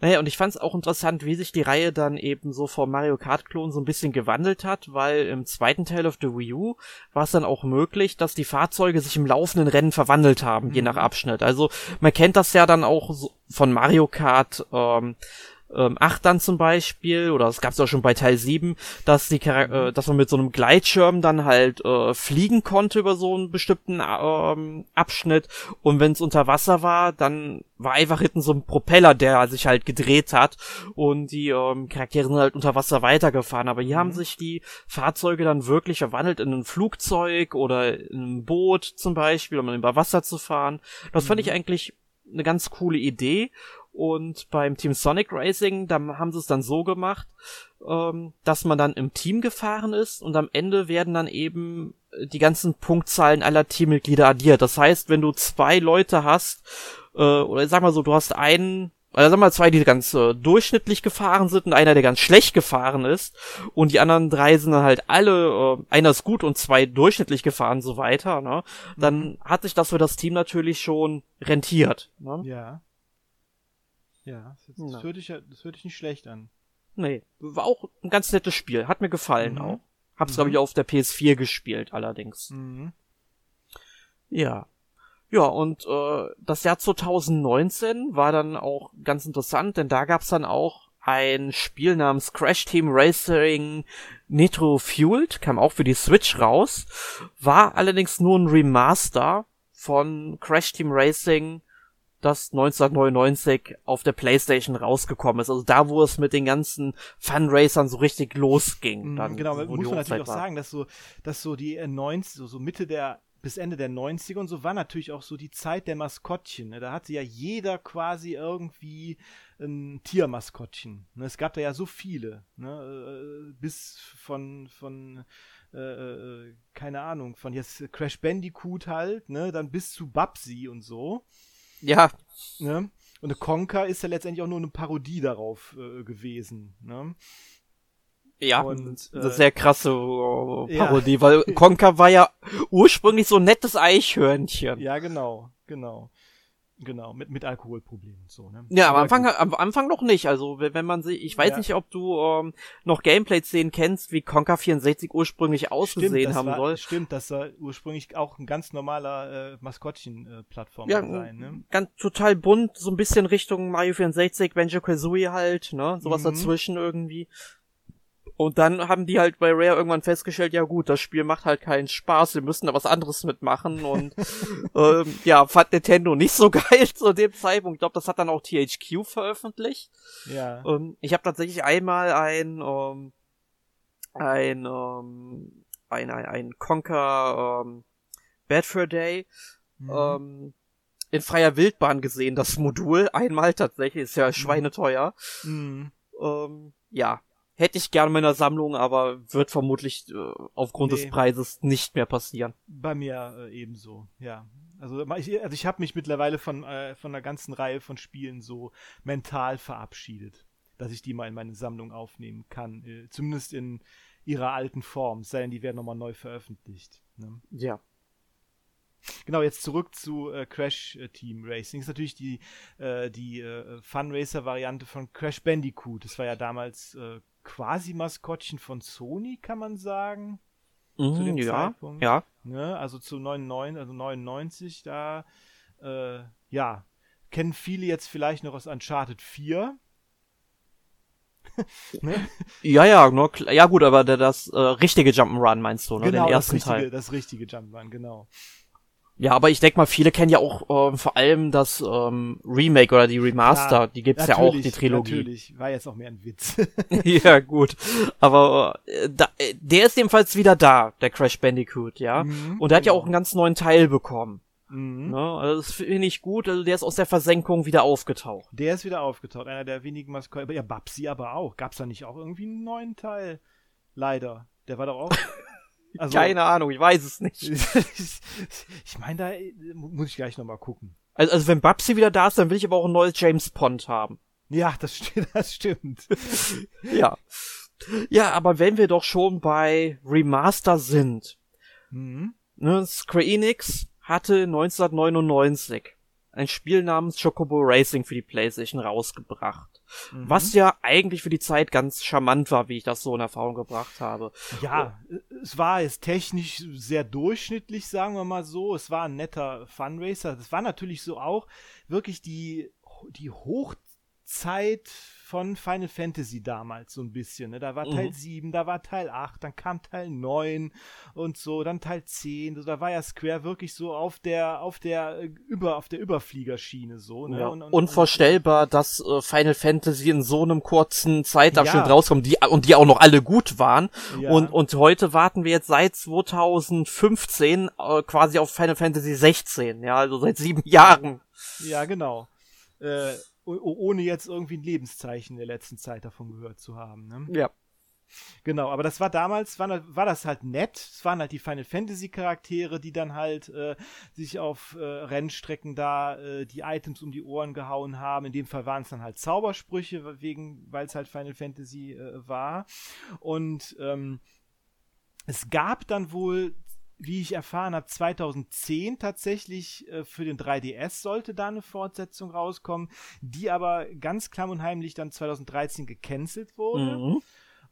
Naja, und ich fand es auch interessant, wie sich die Reihe dann eben so vom Mario Kart-Klon so ein bisschen gewandelt hat, weil im zweiten Teil of the Wii U war es dann auch möglich, dass die Fahrzeuge sich im laufenden Rennen verwandelt haben, mhm. je nach Abschnitt. Also man kennt das ja dann auch so von Mario Kart, ähm, ähm, 8 dann zum Beispiel, oder es gab es auch schon bei Teil 7, dass die äh, dass man mit so einem Gleitschirm dann halt äh, fliegen konnte über so einen bestimmten ähm, Abschnitt und wenn es unter Wasser war, dann war einfach hinten so ein Propeller, der sich halt gedreht hat und die ähm, Charaktere sind halt unter Wasser weitergefahren, aber hier mhm. haben sich die Fahrzeuge dann wirklich verwandelt in ein Flugzeug oder in ein Boot zum Beispiel, um über Wasser zu fahren. Das mhm. fand ich mhm. eigentlich eine ganz coole Idee und beim Team Sonic Racing, da haben sie es dann so gemacht, ähm, dass man dann im Team gefahren ist und am Ende werden dann eben äh, die ganzen Punktzahlen aller Teammitglieder addiert. Das heißt, wenn du zwei Leute hast, äh, oder sag mal so, du hast einen also sagen wir mal zwei, die ganz äh, durchschnittlich gefahren sind und einer, der ganz schlecht gefahren ist. Und die anderen drei sind dann halt alle, äh, einer ist gut und zwei durchschnittlich gefahren, so weiter, ne? Dann mhm. hat sich das für das Team natürlich schon rentiert. Ne? Ja. Ja, das, das, hört sich, das hört sich nicht schlecht an. Nee, war auch ein ganz nettes Spiel. Hat mir gefallen mhm. auch. Hab's, mhm. glaube ich, auf der PS4 gespielt, allerdings. Mhm. Ja. Ja, und äh, das Jahr 2019 war dann auch ganz interessant, denn da gab's dann auch ein Spiel namens Crash Team Racing Nitro Fueled, kam auch für die Switch raus, war allerdings nur ein Remaster von Crash Team Racing, das 1999 auf der PlayStation rausgekommen ist. Also da, wo es mit den ganzen Funracern so richtig losging. Mhm, dann, genau, muss man natürlich auch sagen, dass so, dass so die 90, so, so Mitte der bis Ende der 90er und so war natürlich auch so die Zeit der Maskottchen. Ne? Da hatte ja jeder quasi irgendwie ein Tiermaskottchen. Ne? Es gab da ja so viele. Ne? Äh, bis von, von äh, äh, keine Ahnung, von jetzt Crash Bandicoot halt, ne? dann bis zu Babsi und so. Ja. Ne? Und Conker ist ja letztendlich auch nur eine Parodie darauf äh, gewesen. Ne? Ja, und, äh, eine sehr krasse äh, Parodie, ja. weil Conker war ja ursprünglich so ein nettes Eichhörnchen. Ja, genau, genau. Genau, mit, mit Alkoholproblemen und so, ne? Ja, am Anfang, am Anfang noch nicht. Also, wenn man sich, ich weiß ja. nicht, ob du ähm, noch Gameplay-Szenen kennst, wie Conker 64 ursprünglich ausgesehen stimmt, haben war, soll. Stimmt, das soll ursprünglich auch ein ganz normaler äh, Maskottchen-Plattform äh, ja, sein, ne? Ganz total bunt, so ein bisschen Richtung Mario 64, Banjo Kazooie halt, ne? Sowas mhm. dazwischen irgendwie. Und dann haben die halt bei Rare irgendwann festgestellt, ja gut, das Spiel macht halt keinen Spaß, wir müssen da was anderes mitmachen. Und ähm, ja, fand Nintendo nicht so geil zu dem Zeitpunkt. Ich glaube, das hat dann auch THQ veröffentlicht. Ja. Ähm, ich habe tatsächlich einmal ein ähm, ein ähm, ein, ein, ein Conker ähm, Bad Fur Day mhm. ähm, in freier Wildbahn gesehen, das Modul. Einmal tatsächlich, ist ja mhm. schweineteuer. Mhm. Ähm, ja, hätte ich gerne in meiner Sammlung, aber wird vermutlich äh, aufgrund nee. des Preises nicht mehr passieren. Bei mir äh, ebenso, ja. Also ich, also ich habe mich mittlerweile von, äh, von einer ganzen Reihe von Spielen so mental verabschiedet, dass ich die mal in meine Sammlung aufnehmen kann. Äh, zumindest in ihrer alten Form, sei denn, die werden nochmal neu veröffentlicht. Ne? Ja. Genau, jetzt zurück zu äh, Crash äh, Team Racing. Das ist natürlich die, äh, die äh, Fun Racer Variante von Crash Bandicoot. Das war ja damals äh, quasi Maskottchen von Sony, kann man sagen. Mhm, zu dem ja, Zeitpunkt. Ja. Ne? Also zu 99, also 99, da, äh, ja, kennen viele jetzt vielleicht noch aus Uncharted 4. ne? Ja, ja, nur, ja gut, aber das äh, richtige Jump'n'Run meinst du, ne? Genau, Den ersten das richtige, Teil. das richtige Jump'n'Run, genau. Ja, aber ich denke mal, viele kennen ja auch ähm, vor allem das ähm, Remake oder die Remaster, ja, die gibt's ja auch, die Trilogie. Natürlich, war jetzt auch mehr ein Witz. ja, gut. Aber äh, da, äh, der ist jedenfalls wieder da, der Crash Bandicoot, ja. Mhm, Und der hat ja genau. auch einen ganz neuen Teil bekommen. Mhm. Ne? Also das finde ich gut, also der ist aus der Versenkung wieder aufgetaucht. Der ist wieder aufgetaucht, einer der wenigen Maskottchen. Ja, Babsi aber auch. Gab's da nicht auch irgendwie einen neuen Teil? Leider. Der war doch auch. Also, Keine Ahnung, ich weiß es nicht. ich meine, da äh, muss ich gleich nochmal gucken. Also, also wenn Babsi wieder da ist, dann will ich aber auch ein neues James Pond haben. Ja, das, st das stimmt. ja. Ja, aber wenn wir doch schon bei Remaster sind. Mhm. Ne, Square Enix hatte 1999 ein Spiel namens Chocobo Racing für die PlayStation rausgebracht. Mhm. Was ja eigentlich für die Zeit ganz charmant war, wie ich das so in Erfahrung gebracht habe. Ja, oh. es war jetzt technisch sehr durchschnittlich, sagen wir mal so. Es war ein netter Funracer. Das war natürlich so auch wirklich die, die Hochzeit von Final Fantasy damals so ein bisschen. Ne? Da war Teil mhm. 7, da war Teil 8, dann kam Teil 9 und so, dann Teil 10. Also da war ja Square wirklich so auf der, auf der, äh, über, auf der Überfliegerschiene so. Ne? Ja. Und, und, Unvorstellbar, und, dass äh, Final Fantasy in so einem kurzen Zeitabschnitt ja. rauskommt, die, und die auch noch alle gut waren. Ja. Und, und heute warten wir jetzt seit 2015 äh, quasi auf Final Fantasy 16, ja, also seit sieben Jahren. Ja, genau. Äh, ohne jetzt irgendwie ein Lebenszeichen in der letzten Zeit davon gehört zu haben. Ne? Ja. Genau, aber das war damals, war, war das halt nett. Es waren halt die Final Fantasy Charaktere, die dann halt äh, sich auf äh, Rennstrecken da äh, die Items um die Ohren gehauen haben. In dem Fall waren es dann halt Zaubersprüche, wegen, weil es halt Final Fantasy äh, war. Und ähm, es gab dann wohl wie ich erfahren habe, 2010 tatsächlich äh, für den 3DS sollte da eine Fortsetzung rauskommen, die aber ganz klamm und heimlich dann 2013 gecancelt wurde. Mhm.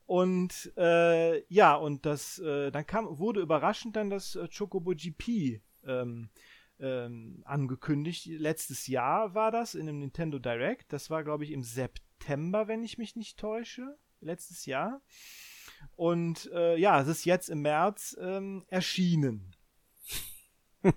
Und äh, ja, und das, äh, dann kam, wurde überraschend dann das äh, Chocobo GP ähm, ähm, angekündigt. Letztes Jahr war das in einem Nintendo Direct. Das war, glaube ich, im September, wenn ich mich nicht täusche. Letztes Jahr. Und äh, ja, es ist jetzt im März ähm, erschienen.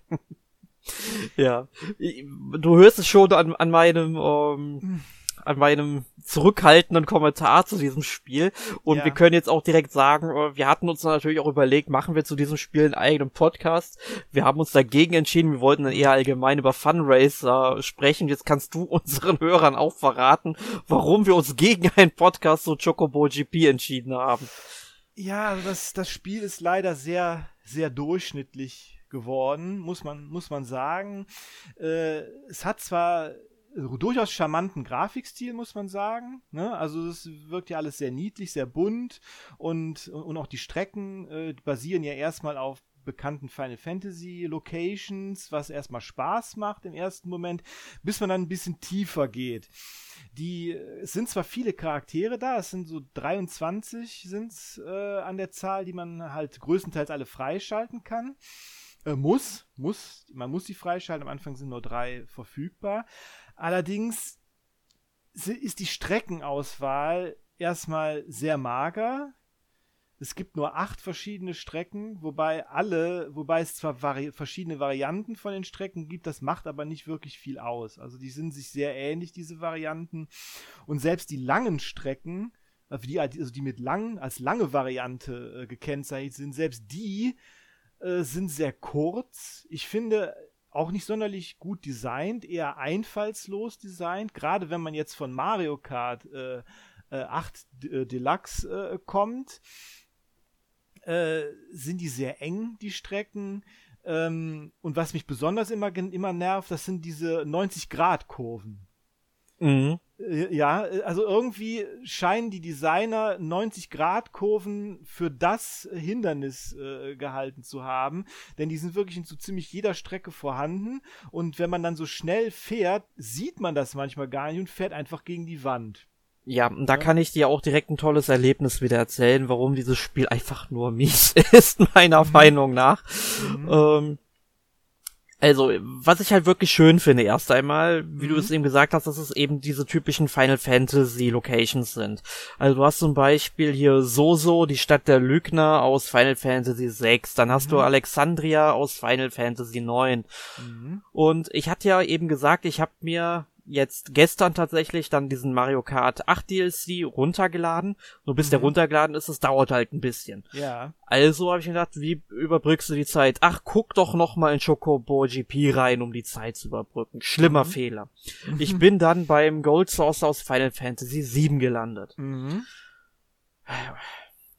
ja, du hörst es schon an, an meinem ähm, hm an meinem zurückhaltenden Kommentar zu diesem Spiel. Und ja. wir können jetzt auch direkt sagen, äh, wir hatten uns natürlich auch überlegt, machen wir zu diesem Spiel einen eigenen Podcast. Wir haben uns dagegen entschieden, wir wollten dann eher allgemein über Funracer sprechen. Jetzt kannst du unseren Hörern auch verraten, warum wir uns gegen einen Podcast zu Chocobo GP entschieden haben. Ja, also das, das Spiel ist leider sehr, sehr durchschnittlich geworden, muss man, muss man sagen. Äh, es hat zwar durchaus charmanten Grafikstil, muss man sagen. Ne? Also es wirkt ja alles sehr niedlich, sehr bunt und, und auch die Strecken äh, basieren ja erstmal auf bekannten Final Fantasy Locations, was erstmal Spaß macht im ersten Moment, bis man dann ein bisschen tiefer geht. Die, es sind zwar viele Charaktere da, es sind so 23 sind es äh, an der Zahl, die man halt größtenteils alle freischalten kann. Äh, muss, muss, man muss die freischalten, am Anfang sind nur drei verfügbar. Allerdings ist die Streckenauswahl erstmal sehr mager. Es gibt nur acht verschiedene Strecken, wobei alle, wobei es zwar vari verschiedene Varianten von den Strecken gibt, das macht aber nicht wirklich viel aus. Also die sind sich sehr ähnlich, diese Varianten. Und selbst die langen Strecken, also die, also die mit lang, als lange Variante äh, gekennzeichnet sind, selbst die äh, sind sehr kurz. Ich finde, auch nicht sonderlich gut designt, eher einfallslos designt, gerade wenn man jetzt von Mario Kart äh, äh, 8 äh, Deluxe äh, kommt, äh, sind die sehr eng, die Strecken. Ähm, und was mich besonders immer, immer nervt, das sind diese 90-Grad-Kurven. Mhm. Äh, ja, also irgendwie scheinen die Designer 90-Grad-Kurven für das Hindernis äh, gehalten zu haben, denn die sind wirklich in so ziemlich jeder Strecke vorhanden und wenn man dann so schnell fährt, sieht man das manchmal gar nicht und fährt einfach gegen die Wand. Ja, und da ja. kann ich dir auch direkt ein tolles Erlebnis wieder erzählen, warum dieses Spiel einfach nur mies ist, meiner mhm. Meinung nach. Mhm. Ähm, also, was ich halt wirklich schön finde, erst einmal, wie mhm. du es eben gesagt hast, dass es eben diese typischen Final Fantasy Locations sind. Also du hast zum Beispiel hier Soso, die Stadt der Lügner aus Final Fantasy VI, dann hast mhm. du Alexandria aus Final Fantasy IX. Mhm. Und ich hatte ja eben gesagt, ich habe mir jetzt gestern tatsächlich dann diesen Mario Kart 8 DLC runtergeladen. Nur bis mhm. der runtergeladen ist, es dauert halt ein bisschen. Ja. Also habe ich mir gedacht, wie überbrückst du die Zeit? Ach, guck doch noch mal in Chocobo GP rein, um die Zeit zu überbrücken. Schlimmer mhm. Fehler. Ich bin dann beim Gold Source aus Final Fantasy 7 gelandet. Mhm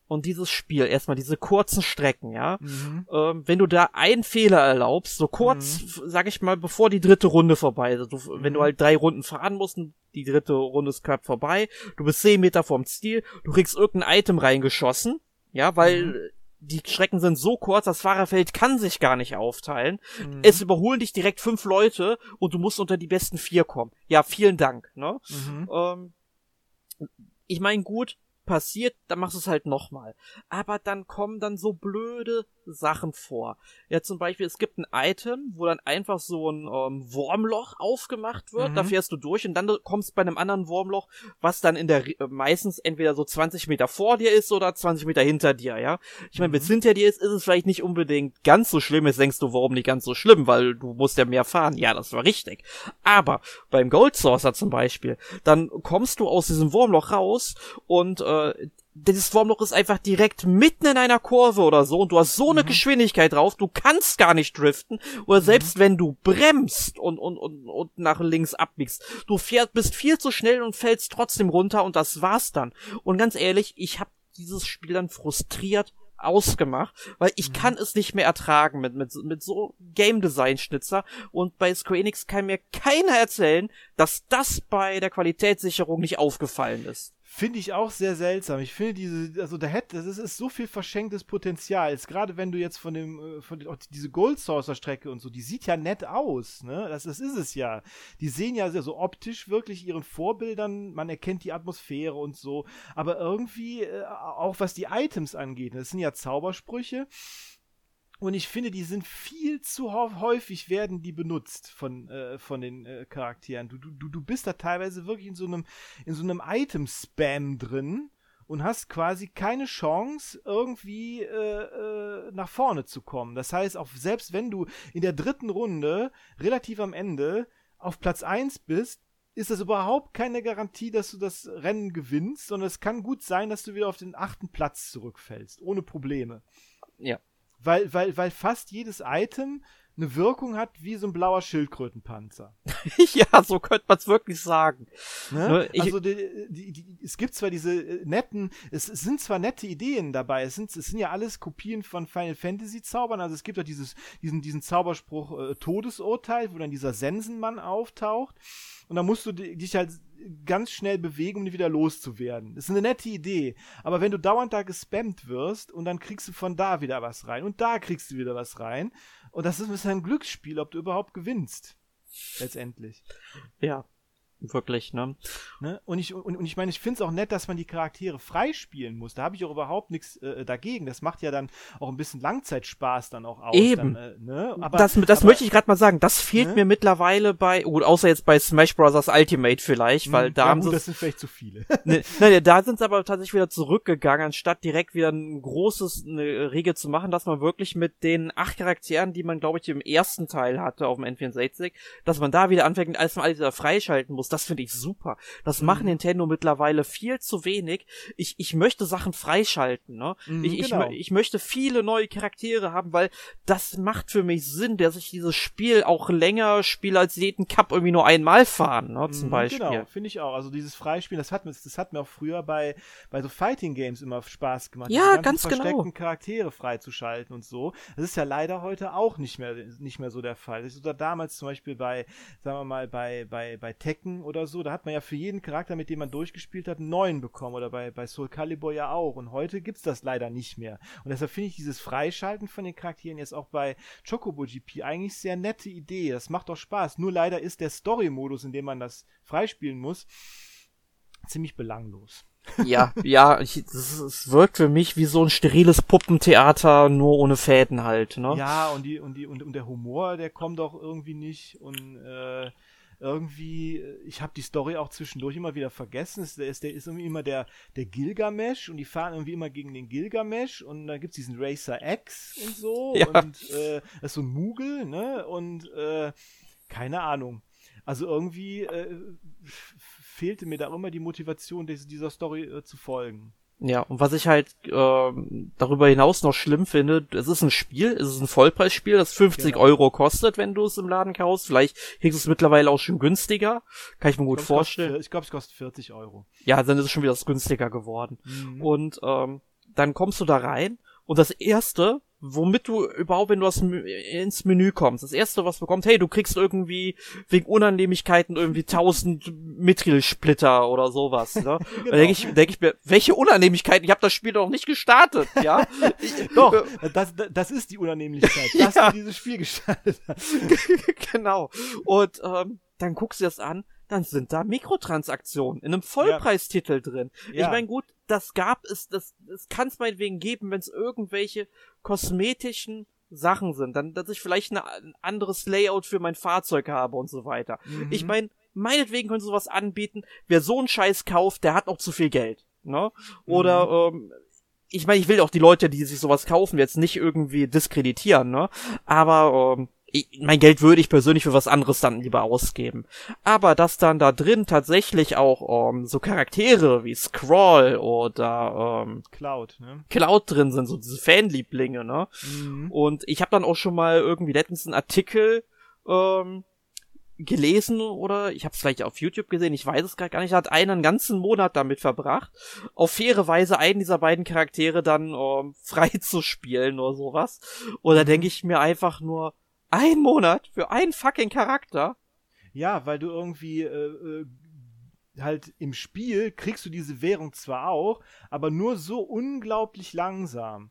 und dieses Spiel, erstmal diese kurzen Strecken, ja, mhm. ähm, wenn du da einen Fehler erlaubst, so kurz, mhm. sag ich mal, bevor die dritte Runde vorbei ist, also wenn du mhm. halt drei Runden fahren musst, die dritte Runde ist knapp vorbei, du bist zehn Meter vom Ziel, du kriegst irgendein Item reingeschossen, ja, weil mhm. die Strecken sind so kurz, das Fahrerfeld kann sich gar nicht aufteilen. Mhm. Es überholen dich direkt fünf Leute und du musst unter die besten vier kommen. Ja, vielen Dank, ne? Mhm. Ähm, ich meine, gut, passiert, dann machst du es halt nochmal. Aber dann kommen dann so blöde Sachen vor. Ja, zum Beispiel, es gibt ein Item, wo dann einfach so ein ähm, Wurmloch aufgemacht wird, mhm. da fährst du durch und dann kommst bei einem anderen Wurmloch, was dann in der äh, meistens entweder so 20 Meter vor dir ist oder 20 Meter hinter dir, ja. Ich meine, mhm. wenn es hinter dir ist, ist es vielleicht nicht unbedingt ganz so schlimm. Jetzt denkst du, warum nicht ganz so schlimm, weil du musst ja mehr fahren. Ja, das war richtig. Aber beim Gold Saucer zum Beispiel, dann kommst du aus diesem Wurmloch raus und äh, dieses Wurmloch ist einfach direkt mitten in einer Kurve oder so und du hast so eine mhm. Geschwindigkeit drauf, du kannst gar nicht driften oder mhm. selbst wenn du bremst und, und, und, und nach links abbiegst, du fährst, bist viel zu schnell und fällst trotzdem runter und das war's dann. Und ganz ehrlich, ich hab dieses Spiel dann frustriert ausgemacht, weil ich mhm. kann es nicht mehr ertragen mit, mit, mit so Game Design Schnitzer und bei Square Enix kann mir keiner erzählen, dass das bei der Qualitätssicherung nicht aufgefallen ist. Finde ich auch sehr seltsam. Ich finde diese, also da hätte, das ist so viel verschenktes Potenzial. Gerade wenn du jetzt von dem, äh, von dem, diese Gold Saucer Strecke und so, die sieht ja nett aus, ne? Das, das ist es ja. Die sehen ja so optisch wirklich ihren Vorbildern, man erkennt die Atmosphäre und so. Aber irgendwie, äh, auch was die Items angeht, das sind ja Zaubersprüche und ich finde, die sind viel zu häufig werden die benutzt von, äh, von den äh, Charakteren. Du, du, du bist da teilweise wirklich in so einem, in so einem Item-Spam drin und hast quasi keine Chance, irgendwie äh, äh, nach vorne zu kommen. Das heißt, auch selbst wenn du in der dritten Runde relativ am Ende auf Platz 1 bist, ist das überhaupt keine Garantie, dass du das Rennen gewinnst, sondern es kann gut sein, dass du wieder auf den achten Platz zurückfällst, ohne Probleme. Ja weil, weil, weil fast jedes Item eine Wirkung hat wie so ein blauer Schildkrötenpanzer. ja, so könnte man es wirklich sagen. Ne? also die, die, die, es gibt zwar diese äh, netten, es, es, sind zwar nette Ideen dabei, es sind, es sind ja alles Kopien von Final Fantasy Zaubern, also es gibt ja dieses, diesen, diesen Zauberspruch äh, Todesurteil, wo dann dieser Sensenmann auftaucht und da musst du dich halt ganz schnell bewegen, um die wieder loszuwerden. Das ist eine nette Idee. Aber wenn du dauernd da gespammt wirst und dann kriegst du von da wieder was rein und da kriegst du wieder was rein. Und das ist ein Glücksspiel, ob du überhaupt gewinnst. Letztendlich. Ja, Wirklich, ne? ne? Und ich, und, und ich meine, ich finde es auch nett, dass man die Charaktere freispielen muss. Da habe ich auch überhaupt nichts äh, dagegen. Das macht ja dann auch ein bisschen Langzeitspaß dann auch aus. Eben. Dann, äh, ne? aber, das das aber, möchte ich gerade mal sagen. Das fehlt ne? mir mittlerweile bei, gut, außer jetzt bei Smash Bros. Ultimate vielleicht, weil hm, da ja, haben sie. Das sind vielleicht zu viele. ne, ne, da sind sie aber tatsächlich wieder zurückgegangen, anstatt direkt wieder ein großes eine Regel zu machen, dass man wirklich mit den acht Charakteren, die man, glaube ich, im ersten Teil hatte auf dem N64, dass man da wieder anfängt, alles mal alles wieder freischalten muss muss. Das finde ich super. Das mhm. macht Nintendo mittlerweile viel zu wenig. Ich, ich möchte Sachen freischalten, ne? Mhm, ich, genau. ich, ich möchte viele neue Charaktere haben, weil das macht für mich Sinn, dass ich dieses Spiel auch länger spiele als jeden Cup irgendwie nur einmal fahren, ne? Zum mhm, Beispiel. Genau, finde ich auch. Also dieses Freispielen, das hat mir, das hat mir auch früher bei, bei so Fighting Games immer Spaß gemacht. Ja, ganz genau. versteckten Charaktere freizuschalten und so. Das ist ja leider heute auch nicht mehr, nicht mehr so der Fall. Das ist oder damals zum Beispiel bei, sagen wir mal, bei, bei, bei Tekken oder so, da hat man ja für jeden Charakter, mit dem man durchgespielt hat, einen neuen bekommen. Oder bei, bei Soul Calibur ja auch. Und heute gibt's das leider nicht mehr. Und deshalb finde ich dieses Freischalten von den Charakteren jetzt auch bei Chocobo GP eigentlich sehr nette Idee. Das macht doch Spaß. Nur leider ist der Story-Modus, in dem man das freispielen muss, ziemlich belanglos. ja, ja, es wirkt für mich wie so ein steriles Puppentheater, nur ohne Fäden halt, ne? Ja, und die, und die, und, und der Humor, der kommt doch irgendwie nicht und äh, irgendwie, äh, ich habe die Story auch zwischendurch immer wieder vergessen. Der ist, der ist irgendwie immer der, der Gilgamesh und die fahren irgendwie immer gegen den Gilgamesh und da gibt's diesen Racer X und so ja. und äh, das ist so ein Mugel, ne? Und äh, keine Ahnung. Also irgendwie äh, fehlte mir da immer die Motivation, dieser Story äh, zu folgen. Ja, und was ich halt äh, darüber hinaus noch schlimm finde, es ist ein Spiel, es ist ein Vollpreisspiel, das 50 genau. Euro kostet, wenn du es im Laden kaufst. Vielleicht kriegst du es mittlerweile auch schon günstiger. Kann ich mir gut ich glaub, vorstellen. Kostet, ich glaube, es kostet 40 Euro. Ja, dann ist es schon wieder günstiger geworden. Mhm. Und ähm, dann kommst du da rein und das erste, womit du überhaupt, wenn du aus, ins Menü kommst, das erste, was du bekommst, hey, du kriegst irgendwie wegen Unannehmlichkeiten irgendwie tausend Mithril-Splitter oder sowas, ne? genau. Da denke ich, denk ich mir, welche Unannehmlichkeiten? Ich habe das Spiel doch nicht gestartet, ja? doch, das, das ist die Unannehmlichkeit, dass ja. du dieses Spiel gestartet hast. genau. Und ähm, dann guckst du das an, dann sind da Mikrotransaktionen in einem Vollpreistitel ja. drin. Ja. Ich meine, gut, das gab es, das, das kann es meinetwegen geben, wenn es irgendwelche kosmetischen Sachen sind, dann, dass ich vielleicht eine, ein anderes Layout für mein Fahrzeug habe und so weiter. Mhm. Ich meine, meinetwegen können sie sowas anbieten. Wer so einen Scheiß kauft, der hat noch zu viel Geld. Ne? Oder mhm. ähm, ich meine, ich will auch die Leute, die sich sowas kaufen, jetzt nicht irgendwie diskreditieren, ne? Aber ähm, ich, mein Geld würde ich persönlich für was anderes dann lieber ausgeben. Aber dass dann da drin tatsächlich auch ähm, so Charaktere wie Scroll oder ähm, Cloud, ne? Cloud drin sind, so diese Fanlieblinge, ne? Mhm. Und ich habe dann auch schon mal irgendwie letztens einen Artikel ähm, gelesen oder ich habe es vielleicht auf YouTube gesehen, ich weiß es gar nicht, hat einen ganzen Monat damit verbracht, auf faire Weise einen dieser beiden Charaktere dann ähm, frei zu spielen oder sowas. Oder mhm. denke ich mir einfach nur, ein Monat für einen fucking Charakter? Ja, weil du irgendwie äh, äh, halt im Spiel kriegst du diese Währung zwar auch, aber nur so unglaublich langsam.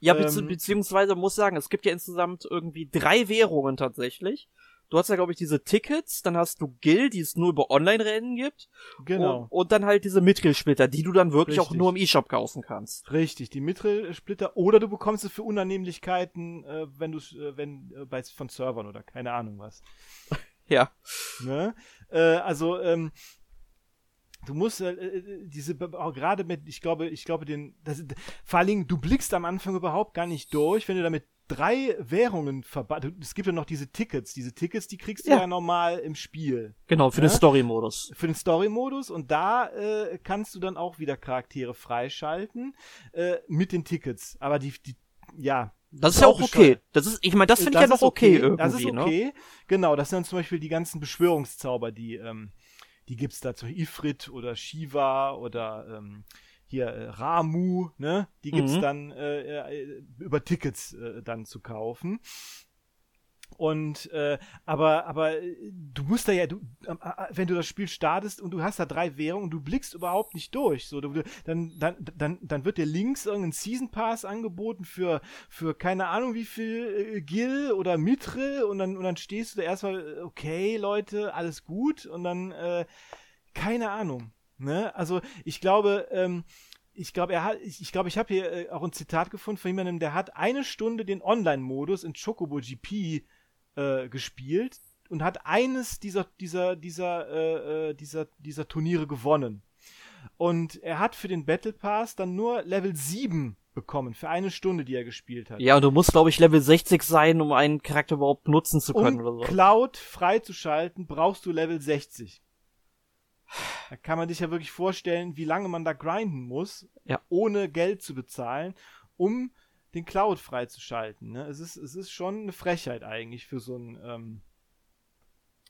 Ja, bezieh ähm, beziehungsweise muss sagen, es gibt ja insgesamt irgendwie drei Währungen tatsächlich. Du hast ja, glaube ich, diese Tickets, dann hast du Gil, die es nur über Online-Rennen gibt. Genau. Und, und, dann halt diese Mithril-Splitter, die du dann wirklich Richtig. auch nur im E-Shop kaufen kannst. Richtig, die Mithril-Splitter. Oder du bekommst es für Unannehmlichkeiten, äh, wenn du äh, wenn äh, bei von Servern oder keine Ahnung was. ja. Ne? Äh, also, ähm, du musst äh, äh diese auch gerade mit ich glaube ich glaube den das, vor allen Dingen du blickst am Anfang überhaupt gar nicht durch wenn du damit drei Währungen verbannt. Es gibt ja noch diese Tickets. Diese Tickets, die kriegst du ja, ja normal im Spiel. Genau, für ja? den Story-Modus. Für den Story-Modus. Und da äh, kannst du dann auch wieder Charaktere freischalten äh, mit den Tickets. Aber die, die ja. Das ist ja auch okay. Das ist, ich meine, das finde ich ja noch okay, okay irgendwie. Das ist okay. Ne? Genau, das sind zum Beispiel die ganzen Beschwörungszauber, die, ähm, die gibt's da zu Ifrit oder Shiva oder ähm, hier äh, Ramu, ne? Die gibt's mhm. dann äh, äh, über Tickets äh, dann zu kaufen. Und äh, aber aber äh, du musst da ja du äh, äh, wenn du das Spiel startest und du hast da drei Währungen, du blickst überhaupt nicht durch, so du, dann dann dann dann wird dir links irgendein Season Pass angeboten für für keine Ahnung wie viel äh, Gil oder Mitre und dann und dann stehst du da erstmal okay Leute alles gut und dann äh, keine Ahnung Ne? Also ich glaube, ähm, ich glaube, er hat, ich, ich glaube, ich habe hier äh, auch ein Zitat gefunden von jemandem, der hat eine Stunde den Online-Modus in Chocobo GP äh, gespielt und hat eines dieser, dieser, dieser, äh, äh, dieser, dieser Turniere gewonnen. Und er hat für den Battle Pass dann nur Level 7 bekommen, für eine Stunde, die er gespielt hat. Ja, und du musst, glaube ich, Level 60 sein, um einen Charakter überhaupt nutzen zu können um oder so. Cloud freizuschalten, brauchst du Level 60. Da kann man sich ja wirklich vorstellen, wie lange man da grinden muss, ja. ohne Geld zu bezahlen, um den Cloud freizuschalten. Ne? Es, ist, es ist schon eine Frechheit eigentlich für so ein, ähm,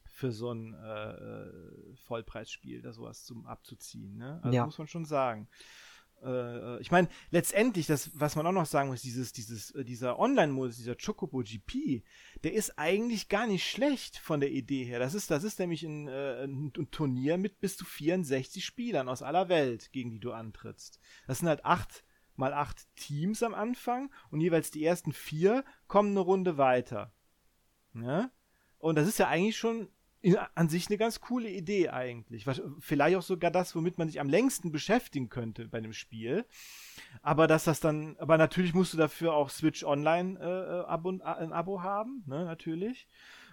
für so ein äh, äh Vollpreisspiel, da sowas zum abzuziehen. Ne? Also ja. muss man schon sagen. Äh, äh, ich meine, letztendlich, das, was man auch noch sagen muss, dieses, dieses, äh, dieser Online-Modus, dieser Chocobo GP, der ist eigentlich gar nicht schlecht von der Idee her. Das ist, das ist nämlich ein, äh, ein, ein Turnier mit bis zu 64 Spielern aus aller Welt, gegen die du antrittst. Das sind halt acht mal acht Teams am Anfang und jeweils die ersten vier kommen eine Runde weiter. Ja? Und das ist ja eigentlich schon an sich eine ganz coole Idee eigentlich. Vielleicht auch sogar das, womit man sich am längsten beschäftigen könnte bei dem Spiel. Aber dass das dann, aber natürlich musst du dafür auch Switch Online äh, äh Abo, äh, ein Abo haben, ne, natürlich.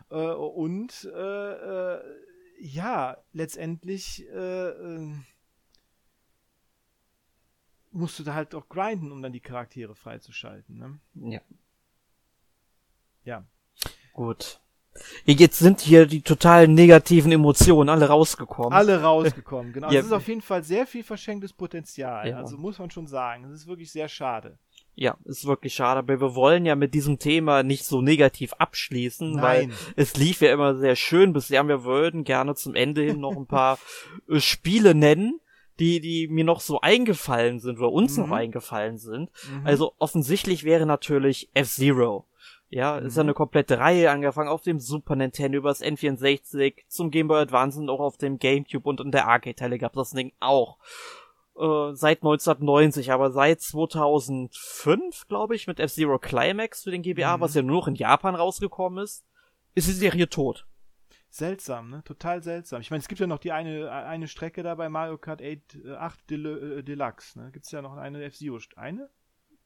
Äh, und äh, äh, ja, letztendlich musst du da halt auch grinden, um dann die Charaktere freizuschalten. Ne? Ja. Ja. Gut. Jetzt sind hier die totalen negativen Emotionen alle rausgekommen. Alle rausgekommen, genau. ja. Es ist auf jeden Fall sehr viel verschenktes Potenzial. Ja. Also muss man schon sagen. Es ist wirklich sehr schade. Ja, ist wirklich schade, aber wir wollen ja mit diesem Thema nicht so negativ abschließen, Nein. weil es lief ja immer sehr schön bisher. Wir würden gerne zum Ende hin noch ein paar äh, Spiele nennen, die, die mir noch so eingefallen sind oder uns mhm. noch eingefallen sind. Mhm. Also offensichtlich wäre natürlich F-Zero. Ja, mhm. ist ja eine komplette Reihe, angefangen auf dem Super Nintendo über das N64 zum Game Boy Advance und auch auf dem Gamecube und in der Arcade-Teile gab das Ding auch. Äh, seit 1990, aber seit 2005, glaube ich, mit F-Zero Climax für den GBA, mhm. was ja nur noch in Japan rausgekommen ist, ist die Serie tot. Seltsam, ne? Total seltsam. Ich meine, es gibt ja noch die eine, eine Strecke da bei Mario Kart 8, 8 Del äh, Deluxe, ne? Gibt es ja noch eine F-Zero, eine?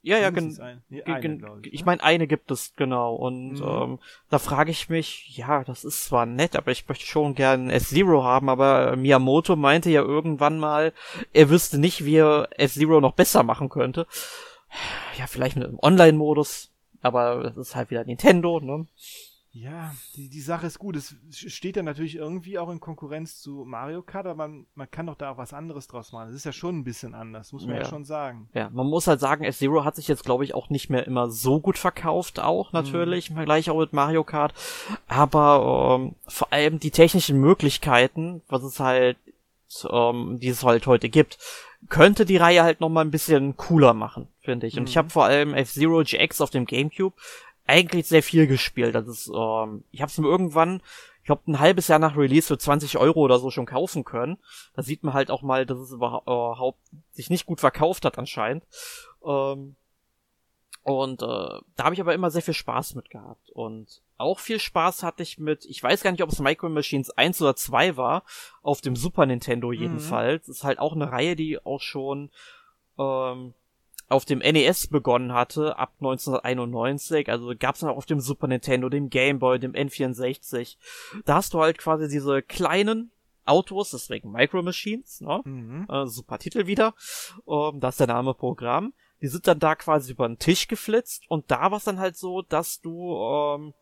Ja, ja, genau. Nee, ich, ich ne? meine, eine gibt es, genau. Und mhm. ähm, da frage ich mich, ja, das ist zwar nett, aber ich möchte schon gern S-Zero haben, aber Miyamoto meinte ja irgendwann mal, er wüsste nicht, wie er S-Zero noch besser machen könnte. Ja, vielleicht mit einem Online-Modus, aber das ist halt wieder Nintendo, ne? Ja, die, die Sache ist gut. Es steht ja natürlich irgendwie auch in Konkurrenz zu Mario Kart, aber man, man kann doch da auch was anderes draus machen. Es ist ja schon ein bisschen anders, muss man ja, ja schon sagen. Ja, man muss halt sagen, F-Zero hat sich jetzt, glaube ich, auch nicht mehr immer so gut verkauft, auch natürlich, mhm. im Vergleich auch mit Mario Kart. Aber ähm, vor allem die technischen Möglichkeiten, was es halt, ähm, die es halt heute gibt, könnte die Reihe halt nochmal ein bisschen cooler machen, finde ich. Und mhm. ich habe vor allem F-Zero GX auf dem GameCube eigentlich sehr viel gespielt. Das ist, ähm, ich habe es mir irgendwann, ich glaube, ein halbes Jahr nach Release für 20 Euro oder so schon kaufen können. Da sieht man halt auch mal, dass es überhaupt sich nicht gut verkauft hat anscheinend. Ähm, und äh, da habe ich aber immer sehr viel Spaß mit gehabt. Und auch viel Spaß hatte ich mit, ich weiß gar nicht, ob es Micro Machines 1 oder 2 war, auf dem Super Nintendo mhm. jedenfalls. Mhm. Ist halt auch eine Reihe, die auch schon ähm, auf dem NES begonnen hatte, ab 1991, also gab's dann auch auf dem Super Nintendo, dem Game Boy, dem N64. Da hast du halt quasi diese kleinen Autos, deswegen Micro Machines, ne? Mhm. Äh, super Titel wieder. Ähm, das ist der Name Programm. Die sind dann da quasi über den Tisch geflitzt und da war es dann halt so, dass du ähm,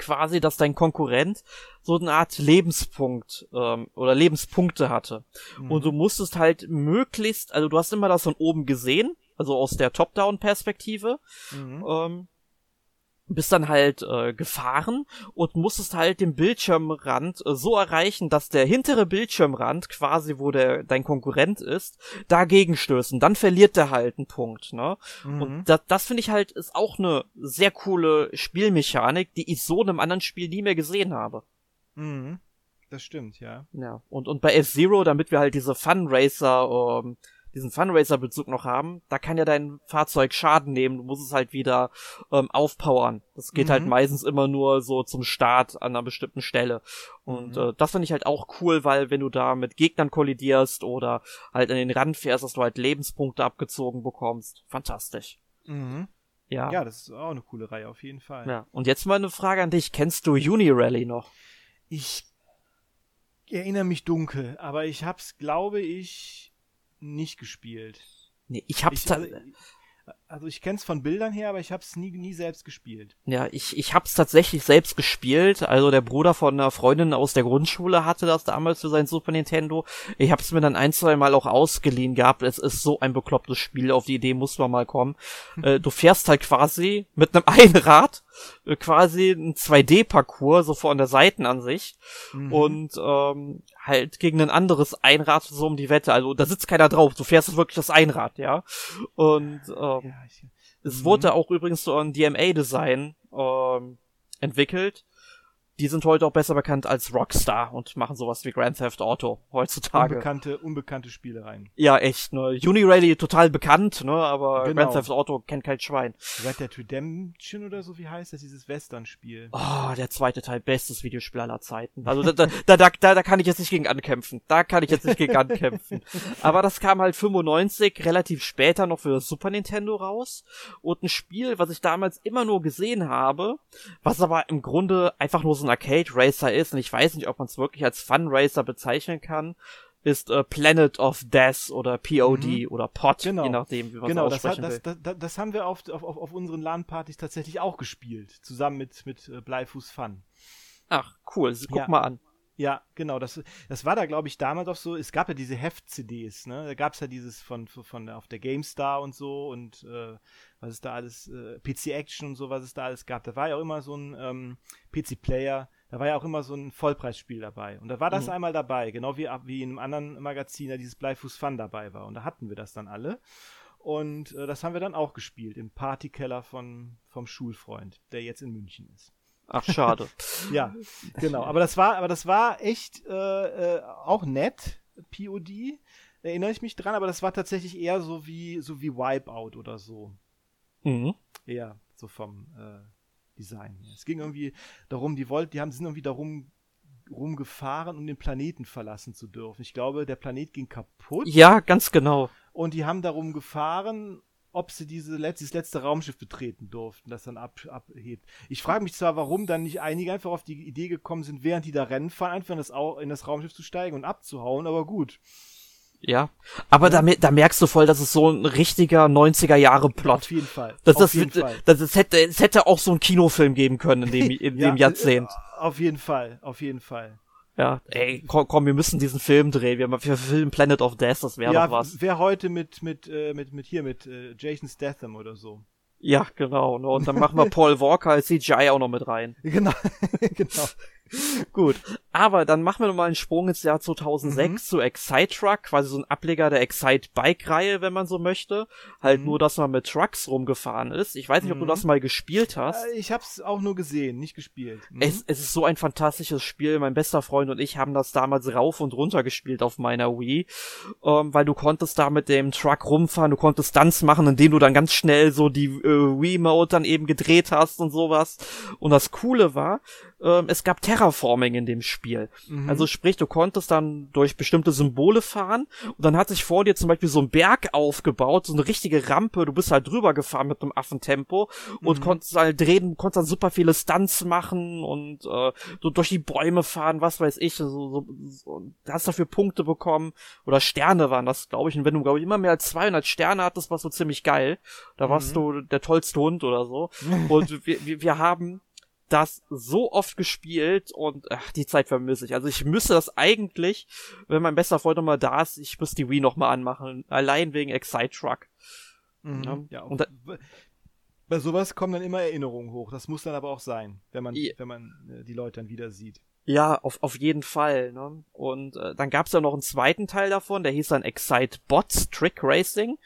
quasi, dass dein Konkurrent so eine Art Lebenspunkt ähm, oder Lebenspunkte hatte. Mhm. Und du musstest halt möglichst, also du hast immer das von oben gesehen, also aus der Top-Down-Perspektive. Mhm. Ähm, bist dann halt äh, gefahren und musstest halt den Bildschirmrand äh, so erreichen, dass der hintere Bildschirmrand, quasi wo der dein Konkurrent ist, dagegen stößen. Dann verliert der halt einen Punkt, ne? Mhm. Und das, das finde ich halt ist auch eine sehr coole Spielmechanik, die ich so in einem anderen Spiel nie mehr gesehen habe. Mhm. Das stimmt, ja. Ja. Und, und bei F-Zero, damit wir halt diese Fun Racer ähm, diesen Funracer-Bezug noch haben, da kann ja dein Fahrzeug Schaden nehmen, du musst es halt wieder ähm, aufpowern. Das geht halt mhm. halt meistens immer nur so zum Start an einer bestimmten Stelle. Und mhm. äh, das finde ich halt auch cool, weil wenn du da mit Gegnern kollidierst oder halt an den Rand fährst, dass du halt Lebenspunkte abgezogen bekommst. Fantastisch. Mhm. Ja. Ja, das ist auch eine coole Reihe, auf jeden Fall. Ja. Und jetzt mal eine Frage an dich. Kennst du Unirally noch? Ich erinnere mich dunkel, aber ich hab's, glaube ich, nicht gespielt. Nee, ich hab's ich, also, also ich kenn's von Bildern her, aber ich hab's nie, nie selbst gespielt. Ja, ich, ich hab's tatsächlich selbst gespielt. Also der Bruder von einer Freundin aus der Grundschule hatte das damals für sein Super Nintendo. Ich hab's mir dann ein, zwei Mal auch ausgeliehen gehabt. Es ist so ein beklopptes Spiel. Auf die Idee muss man mal kommen. äh, du fährst halt quasi mit einem Einrad äh, quasi ein 2D-Parcours, so von der Seitenansicht. Mhm. Und ähm, halt gegen ein anderes Einrad so um die Wette. Also da sitzt keiner drauf, du fährst wirklich das Einrad, ja. Und ähm, ja, ich, es wurde mhm. auch übrigens so ein DMA-Design ähm, entwickelt die sind heute auch besser bekannt als Rockstar und machen sowas wie Grand Theft Auto heutzutage. Unbekannte, unbekannte Spielereien. Ja, echt, ne. Unirally total bekannt, ne, aber genau. Grand Theft Auto kennt kein Schwein. Red Dead Redemption oder so, wie heißt das, dieses Western-Spiel? Oh, der zweite Teil, bestes Videospiel aller Zeiten. Also da, da, da, da, da kann ich jetzt nicht gegen ankämpfen. Da kann ich jetzt nicht gegen ankämpfen. Aber das kam halt 95, relativ später noch für das Super Nintendo raus. Und ein Spiel, was ich damals immer nur gesehen habe, was aber im Grunde einfach nur so ein Arcade Racer ist, und ich weiß nicht, ob man es wirklich als Fun Racer bezeichnen kann, ist äh, Planet of Death oder POD mhm. oder POD, genau. je nachdem, wie man genau, es aussprechen das, das, das, das, haben wir auf, auf, auf unseren LAN-Partys tatsächlich auch gespielt, zusammen mit, mit äh, Bleifuß Fun. Ach, cool, guck ja. mal an. Ja, genau. Das, das war da, glaube ich, damals auch so. Es gab ja diese Heft-CDs, ne? Da gab es ja dieses von, von auf der GameStar und so und äh, was es da alles, äh, PC Action und so, was es da alles gab. Da war ja auch immer so ein ähm, PC-Player, da war ja auch immer so ein Vollpreisspiel dabei. Und da war das mhm. einmal dabei, genau wie, wie in einem anderen Magazin da dieses Bleifuß Fun dabei war. Und da hatten wir das dann alle. Und äh, das haben wir dann auch gespielt im Partykeller von, vom Schulfreund, der jetzt in München ist. Ach, schade. ja, genau. Aber das war, aber das war echt äh, äh, auch nett, POD. Erinnere ich mich dran, aber das war tatsächlich eher so wie, so wie Wipeout oder so. Mhm. Ja, so vom äh, Design. Es ging irgendwie darum, die wollten, die haben sind irgendwie darum rumgefahren, um den Planeten verlassen zu dürfen. Ich glaube, der Planet ging kaputt. Ja, ganz genau. Und die haben darum gefahren, ob sie diese letzte, dieses letzte Raumschiff betreten durften, das dann ab, abhebt. Ich frage mich zwar, warum dann nicht einige einfach auf die Idee gekommen sind, während die da Rennen fahren, einfach in das, in das Raumschiff zu steigen und abzuhauen, aber gut. Ja, aber ja. Da, da merkst du voll, dass es so ein richtiger 90er Jahre Plot. Auf jeden Fall. Das, auf das, jeden das. Das, das, hätte, es hätte auch so ein Kinofilm geben können in dem, in ja, dem Jahrzehnt. Auf jeden Fall, auf jeden Fall. Ja, ey, komm, komm, wir müssen diesen Film drehen. Wir, wir filmen Planet of Death, das wäre ja, doch was. Wer heute mit, mit, äh, mit, mit hier, mit äh, Jason Statham oder so. Ja, genau. Ne? Und dann machen wir Paul Walker als CGI auch noch mit rein. Genau, genau. Gut. Aber dann machen wir nochmal einen Sprung ins Jahr 2006 mhm. zu Excite Truck, quasi so ein Ableger der Excite Bike Reihe, wenn man so möchte. Halt mhm. nur, dass man mit Trucks rumgefahren ist. Ich weiß nicht, ob du mhm. das mal gespielt hast. Äh, ich hab's auch nur gesehen, nicht gespielt. Mhm. Es, es ist so ein fantastisches Spiel. Mein bester Freund und ich haben das damals rauf und runter gespielt auf meiner Wii, ähm, weil du konntest da mit dem Truck rumfahren, du konntest Stunts machen, indem du dann ganz schnell so die äh, Wii-Mode dann eben gedreht hast und sowas. Und das Coole war, ähm, es gab Terraforming in dem Spiel. Mhm. Also sprich, du konntest dann durch bestimmte Symbole fahren und dann hat sich vor dir zum Beispiel so ein Berg aufgebaut, so eine richtige Rampe, du bist halt drüber gefahren mit einem Affentempo und mhm. konntest halt drehen, konntest dann super viele Stunts machen und äh, so durch die Bäume fahren, was weiß ich, so, so, so hast dafür Punkte bekommen oder Sterne waren das, glaube ich, und wenn du, glaube ich, immer mehr als 200 Sterne hattest, warst du ziemlich geil. Da warst mhm. du der tollste Hund oder so. und wir, wir, wir haben das so oft gespielt und ach, die Zeit vermisse ich. Also ich müsste das eigentlich, wenn mein bester Freund nochmal da ist, ich müsste die Wii nochmal anmachen. Allein wegen Excite Truck. Mhm. Ja, ja und da, bei sowas kommen dann immer Erinnerungen hoch. Das muss dann aber auch sein, wenn man, ja. wenn man äh, die Leute dann wieder sieht. Ja, auf, auf jeden Fall. Ne? Und äh, dann gab's ja noch einen zweiten Teil davon, der hieß dann Excite Bots Trick Racing.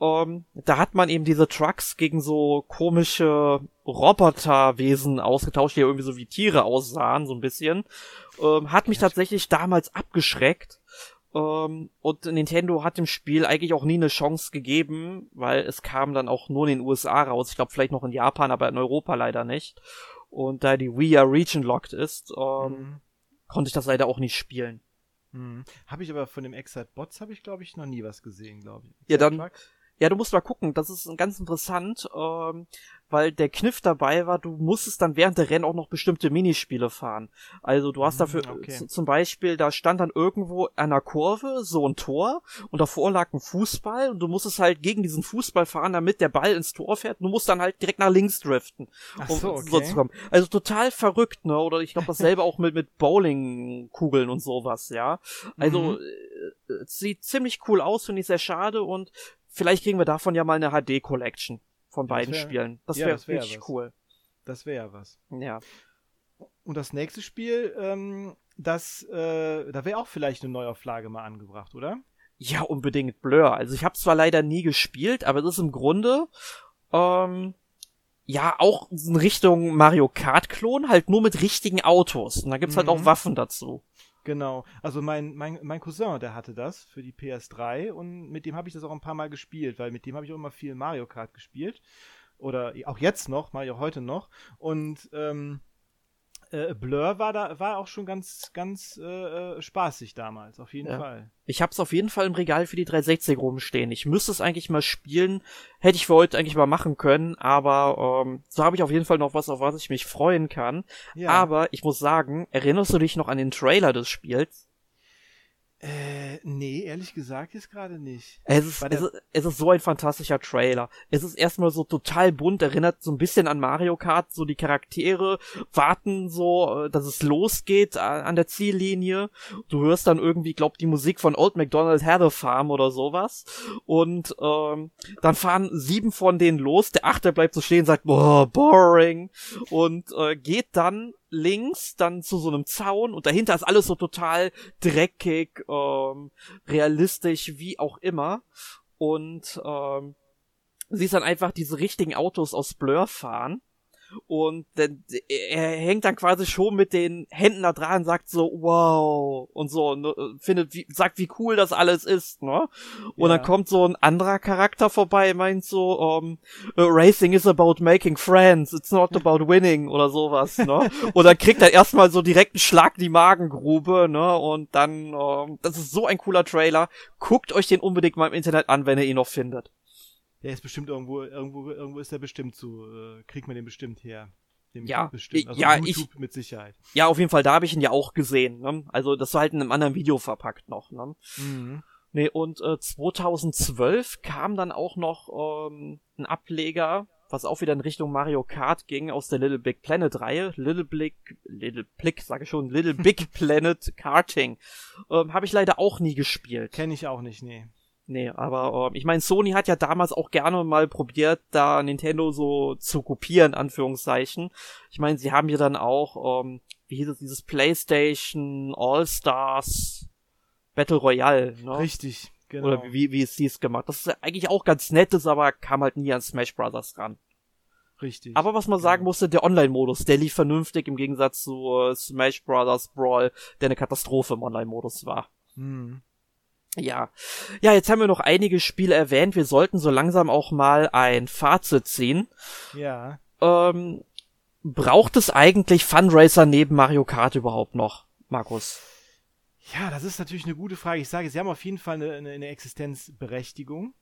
Ähm, da hat man eben diese Trucks gegen so komische Roboterwesen ausgetauscht, die irgendwie so wie Tiere aussahen, so ein bisschen. Ähm, hat mich tatsächlich damals abgeschreckt. Ähm, und Nintendo hat dem Spiel eigentlich auch nie eine Chance gegeben, weil es kam dann auch nur in den USA raus. Ich glaube vielleicht noch in Japan, aber in Europa leider nicht. Und da die Wii ja region locked ist, mhm. konnte ich das leider auch nicht spielen. Mhm. Habe ich aber von dem Excite Bots habe ich glaube ich noch nie was gesehen, glaube ich. Excite ja, dann Truck? Ja, du musst mal gucken, das ist ganz interessant, ähm, weil der Kniff dabei war, du musstest dann während der Rennen auch noch bestimmte Minispiele fahren. Also du hast dafür hm, okay. zum Beispiel, da stand dann irgendwo an der Kurve so ein Tor und davor lag ein Fußball und du musstest halt gegen diesen Fußball fahren, damit der Ball ins Tor fährt. Du musst dann halt direkt nach links driften, um so, okay. so zu kommen. Also total verrückt, ne? Oder ich glaube dasselbe auch mit mit Bowlingkugeln und sowas, ja. Also mhm. äh, sieht ziemlich cool aus, finde ich sehr schade und vielleicht kriegen wir davon ja mal eine HD-Collection von beiden wär, Spielen. Das wäre ja, wär richtig was. cool. Das wäre ja was. Ja. Und das nächste Spiel, ähm, das, äh, da wäre auch vielleicht eine Neuauflage mal angebracht, oder? Ja, unbedingt Blur. Also ich habe zwar leider nie gespielt, aber es ist im Grunde ähm, ja auch in Richtung Mario Kart Klon, halt nur mit richtigen Autos. Und da gibt's mhm. halt auch mhm. Waffen dazu. Genau. Also mein, mein, mein Cousin, der hatte das für die PS3 und mit dem habe ich das auch ein paar Mal gespielt, weil mit dem habe ich auch immer viel Mario Kart gespielt. Oder auch jetzt noch, auch heute noch. Und ähm, äh, Blur war da war auch schon ganz ganz äh, spaßig damals auf jeden ja. Fall. Ich hab's auf jeden Fall im Regal für die 360 rumstehen. Ich müsste es eigentlich mal spielen, hätte ich für heute eigentlich mal machen können, aber ähm, so habe ich auf jeden Fall noch was, auf was ich mich freuen kann. Ja. Aber ich muss sagen, erinnerst du dich noch an den Trailer des Spiels? Äh, nee, ehrlich gesagt jetzt gerade nicht. Es ist, es, ist, es ist so ein fantastischer Trailer. Es ist erstmal so total bunt, erinnert so ein bisschen an Mario Kart, so die Charaktere warten so, äh, dass es losgeht an der Ziellinie. Du hörst dann irgendwie, glaub, die Musik von Old MacDonald a Farm oder sowas. Und ähm, dann fahren sieben von denen los, der achte bleibt so stehen, sagt, boah, boring. Und äh, geht dann links dann zu so einem Zaun und dahinter ist alles so total dreckig, ähm, realistisch, wie auch immer. Und ähm, siehst dann einfach diese richtigen Autos aus Blur fahren und dann, er hängt dann quasi schon mit den Händen da dran, sagt so, wow, und so, ne, findet, wie, sagt, wie cool das alles ist, ne? Und ja. dann kommt so ein anderer Charakter vorbei, meint so, um, ähm, Racing is about making friends, it's not about winning, oder sowas, ne? und dann kriegt er erstmal so direkt einen Schlag in die Magengrube, ne? Und dann, um, ähm, das ist so ein cooler Trailer. Guckt euch den unbedingt mal im Internet an, wenn ihr ihn noch findet. Der ist bestimmt irgendwo, irgendwo, irgendwo ist der bestimmt zu, äh, kriegt man den bestimmt her. Den ja, bestimmt. Also ja, YouTube ich, mit Sicherheit. Ja, auf jeden Fall, da habe ich ihn ja auch gesehen. Ne? Also das war halt in einem anderen Video verpackt noch. Ne? Mhm. Nee, und äh, 2012 kam dann auch noch ähm, ein Ableger, was auch wieder in Richtung Mario Kart ging, aus der Little Big Planet Reihe. Little Big, Little Big, sage ich schon, Little Big Planet Karting. Ähm, Habe ich leider auch nie gespielt. Kenne ich auch nicht, nee. Nee, aber äh, ich meine, Sony hat ja damals auch gerne mal probiert, da Nintendo so zu kopieren, Anführungszeichen. Ich meine, sie haben ja dann auch, ähm, wie hieß es, dieses PlayStation All-Stars Battle Royale, ne? Richtig, genau. Oder wie, wie es hieß gemacht. Das ist eigentlich auch ganz nettes, aber kam halt nie an Smash Brothers ran. Richtig. Aber was man sagen genau. musste, der Online-Modus, der lief vernünftig im Gegensatz zu äh, Smash Brothers Brawl, der eine Katastrophe im Online-Modus war. Hm. Ja. Ja, jetzt haben wir noch einige Spiele erwähnt. Wir sollten so langsam auch mal ein Fazit ziehen. Ja. Ähm, braucht es eigentlich Fundraiser neben Mario Kart überhaupt noch, Markus? Ja, das ist natürlich eine gute Frage. Ich sage, sie haben auf jeden Fall eine, eine, eine Existenzberechtigung.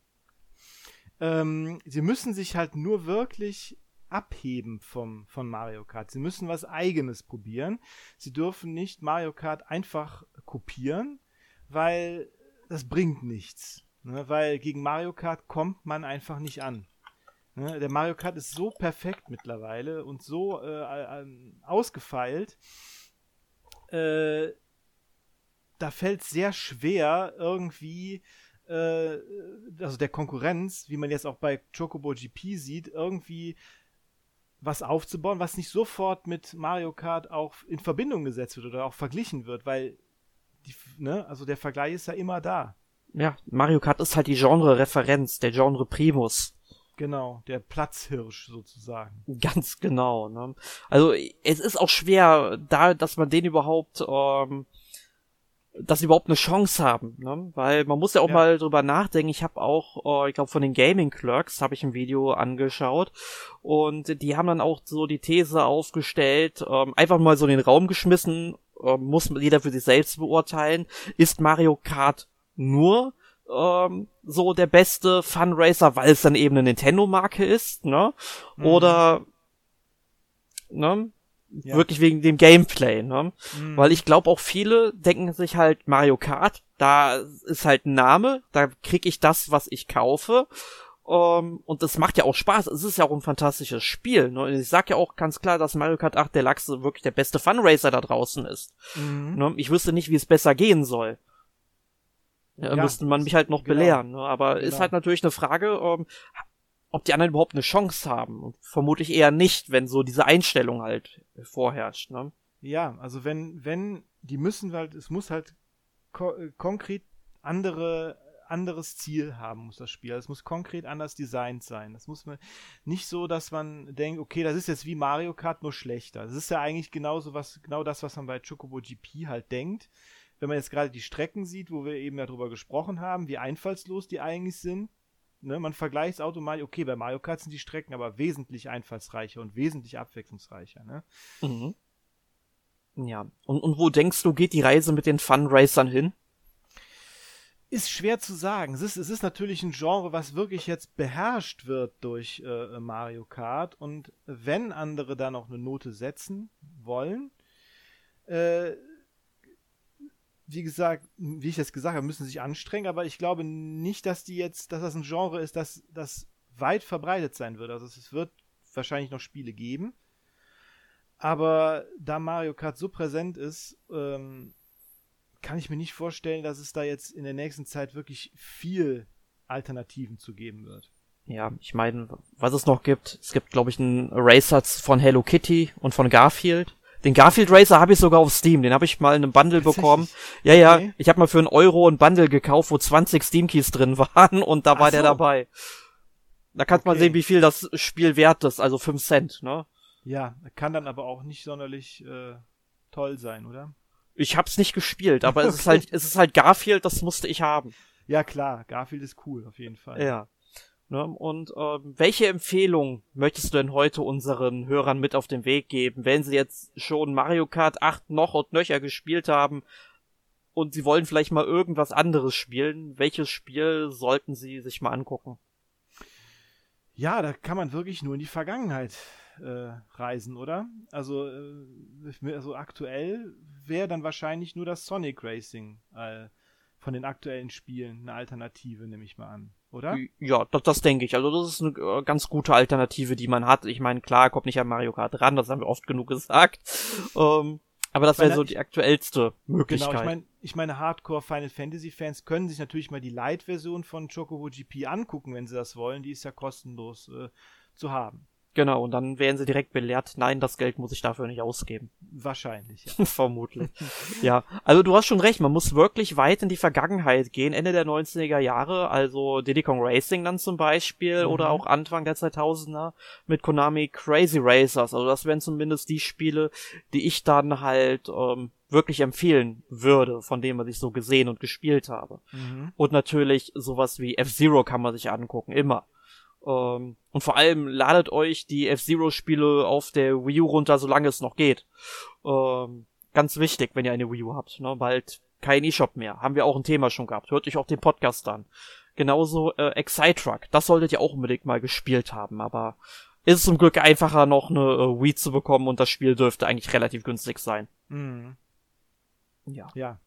Ähm, sie müssen sich halt nur wirklich abheben vom, von Mario Kart. Sie müssen was eigenes probieren. Sie dürfen nicht Mario Kart einfach kopieren, weil das bringt nichts. Ne? Weil gegen Mario Kart kommt man einfach nicht an. Ne? Der Mario Kart ist so perfekt mittlerweile und so äh, äh, ausgefeilt. Äh, da fällt es sehr schwer, irgendwie, äh, also der Konkurrenz, wie man jetzt auch bei Chocobo GP sieht, irgendwie was aufzubauen, was nicht sofort mit Mario Kart auch in Verbindung gesetzt wird oder auch verglichen wird, weil die, ne, also der Vergleich ist ja immer da. Ja, Mario Kart ist halt die Genre-Referenz, der Genre-Primus. Genau, der Platzhirsch sozusagen. Ganz genau. Ne? Also es ist auch schwer, da, dass man den überhaupt, ähm, dass sie überhaupt eine Chance haben, ne? weil man muss ja auch Ja. mal drüber nachdenken. Ich habe auch, äh, ich glaube von den Gaming Clerks habe ich ein Video angeschaut und die haben dann auch so die These aufgestellt, ähm, einfach mal so in den Raum geschmissen, ähm, muss jeder für sich selbst beurteilen. Ist Mario Kart nur ähm, so der beste Funracer, weil es dann eben eine Nintendo-Marke ist, ne? Mhm. Oder ne? Ja. Wirklich wegen dem Gameplay, ne? Mhm. Weil ich glaube auch viele denken sich halt Mario Kart, da ist halt ein Name, da krieg ich das, was ich kaufe. Ähm, und das macht ja auch Spaß. Es ist ja auch ein fantastisches Spiel. Ne? Ich sag ja auch ganz klar, dass Mario Kart 8 Deluxe wirklich der beste Funracer da draußen ist. Mhm. Ne? Ich wüsste nicht, wie es besser gehen soll. Ja, Ja, müsste man mich halt noch genau. belehren. Ne? Aber ist Genau. halt natürlich eine Frage, ähm, ob die anderen überhaupt eine Chance haben. Vermutlich eher nicht, wenn so diese Einstellung halt vorherrscht. Ne? Ja, also wenn, wenn, die müssen halt, es muss halt ko äh, konkret andere, anderes Ziel haben, muss das Spiel. Es muss konkret anders designt sein. Das muss man nicht so, dass man denkt, okay, das ist jetzt wie Mario Kart, nur schlechter. Das ist ja eigentlich genauso was, genau das, was man bei Chocobo GP halt denkt. Wenn man jetzt gerade die Strecken sieht, wo wir eben darüber gesprochen haben, wie einfallslos die eigentlich sind. Ne, man vergleicht es automatisch, okay, bei Mario Kart sind die Strecken aber wesentlich einfallsreicher und wesentlich abwechslungsreicher. Ne? Mhm. Ja. Und, und wo denkst du, geht die Reise mit den Funracern hin? Ist schwer zu sagen. Es ist, es ist natürlich ein Genre, was wirklich jetzt beherrscht wird durch äh, Mario Kart. Und wenn andere da noch eine Note setzen wollen, äh, wie gesagt, wie ich jetzt gesagt habe, müssen sich anstrengen, aber ich glaube nicht, dass die jetzt, dass das ein Genre ist, das, das weit verbreitet sein wird. Also es wird wahrscheinlich noch Spiele geben. Aber da Mario Kart so präsent ist, ähm, kann ich mir nicht vorstellen, dass es da jetzt in der nächsten Zeit wirklich viel Alternativen zu geben wird. Ja, ich meine, was es noch gibt, es gibt, glaube ich, einen Racer von Hello Kitty und von Garfield. Den Garfield Racer habe ich sogar auf Steam, den habe ich mal in einem Bundle bekommen. Ja, ja, Okay. ich habe mal für einen Euro ein Bundle gekauft, wo 20 Steam Keys drin waren und da war Ach der so. dabei. Da kann man Okay. sehen, wie viel das Spiel wert ist, also 5 Cent, ne? Ja, kann dann aber auch nicht sonderlich äh, toll sein, oder? Ich hab's nicht gespielt, aber es ist Okay. halt, es ist halt Garfield, das musste ich haben. Ja, klar, Garfield ist cool, auf jeden Fall. Ja. Ne? Und ähm, welche Empfehlung möchtest du denn heute unseren Hörern mit auf den Weg geben, wenn sie jetzt schon Mario Kart 8 noch und nöcher gespielt haben und sie wollen vielleicht mal irgendwas anderes spielen? Welches Spiel sollten sie sich mal angucken? Ja, da kann man wirklich nur in die Vergangenheit äh, reisen, oder? Also, äh, also aktuell wäre dann wahrscheinlich nur das Sonic Racing, äh, von den aktuellen Spielen eine Alternative, nehme ich mal an, oder? Ja, das, das denke ich. Also das ist eine äh, ganz gute Alternative, die man hat. Ich meine, klar, kommt nicht an Mario Kart ran, das haben wir oft genug gesagt. Ähm, aber das wäre so die aktuellste Möglichkeit. Genau, ich meine, ich meine Hardcore Final Fantasy Fans können sich natürlich mal die Light-Version von Chocobo GP angucken, wenn sie das wollen. Die ist ja kostenlos äh, zu haben. Genau, und dann werden sie direkt belehrt, nein, das Geld muss ich dafür nicht ausgeben. Wahrscheinlich, ja. Vermutlich. ja, also du hast schon recht, man muss wirklich weit in die Vergangenheit gehen, Ende der 90er Jahre, also Diddy Kong Racing dann zum Beispiel, mhm. oder auch Anfang der 2000er mit Konami Crazy Racers, also das wären zumindest die Spiele, die ich dann halt ähm, wirklich empfehlen würde, von dem was ich so gesehen und gespielt habe. Mhm. Und natürlich sowas wie F-Zero kann man sich angucken, immer. Ähm, und vor allem ladet euch die F-Zero-Spiele auf der Wii U runter, solange es noch geht. Ähm, ganz wichtig, wenn ihr eine Wii U habt, ne? Bald kein E-Shop mehr. Haben wir auch ein Thema schon gehabt. Hört euch auch den Podcast an. Genauso äh, Excitruck. Das solltet ihr auch unbedingt mal gespielt haben, aber ist es zum Glück einfacher, noch eine äh, Wii zu bekommen und das Spiel dürfte eigentlich relativ günstig sein. Mhm. Ja. Ja.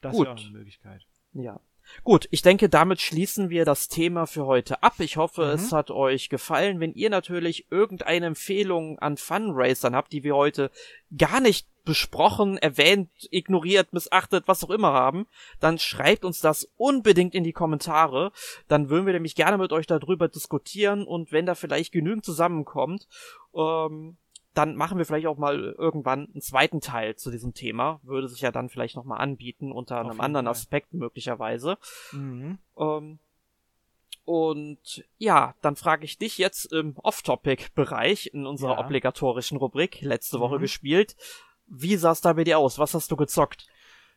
Das Gut. wäre auch eine Möglichkeit. Ja. Gut, ich denke, damit schließen wir das Thema für heute ab. Ich hoffe, mhm. es hat euch gefallen. Wenn ihr natürlich irgendeine Empfehlung an Funracern habt, die wir heute gar nicht besprochen, erwähnt, ignoriert, missachtet, was auch immer haben, dann schreibt uns das unbedingt in die Kommentare. Dann würden wir nämlich gerne mit euch darüber diskutieren und wenn da vielleicht genügend zusammenkommt, ähm, dann machen wir vielleicht auch mal irgendwann einen zweiten Teil zu diesem Thema. Würde sich ja dann vielleicht nochmal anbieten unter Auf einem anderen Fall. Aspekt möglicherweise. Mhm. Ähm, und ja, dann frage ich dich jetzt im Off-Topic-Bereich in unserer ja. obligatorischen Rubrik, letzte mhm. Woche gespielt. Wie sah es da bei dir aus? Was hast du gezockt?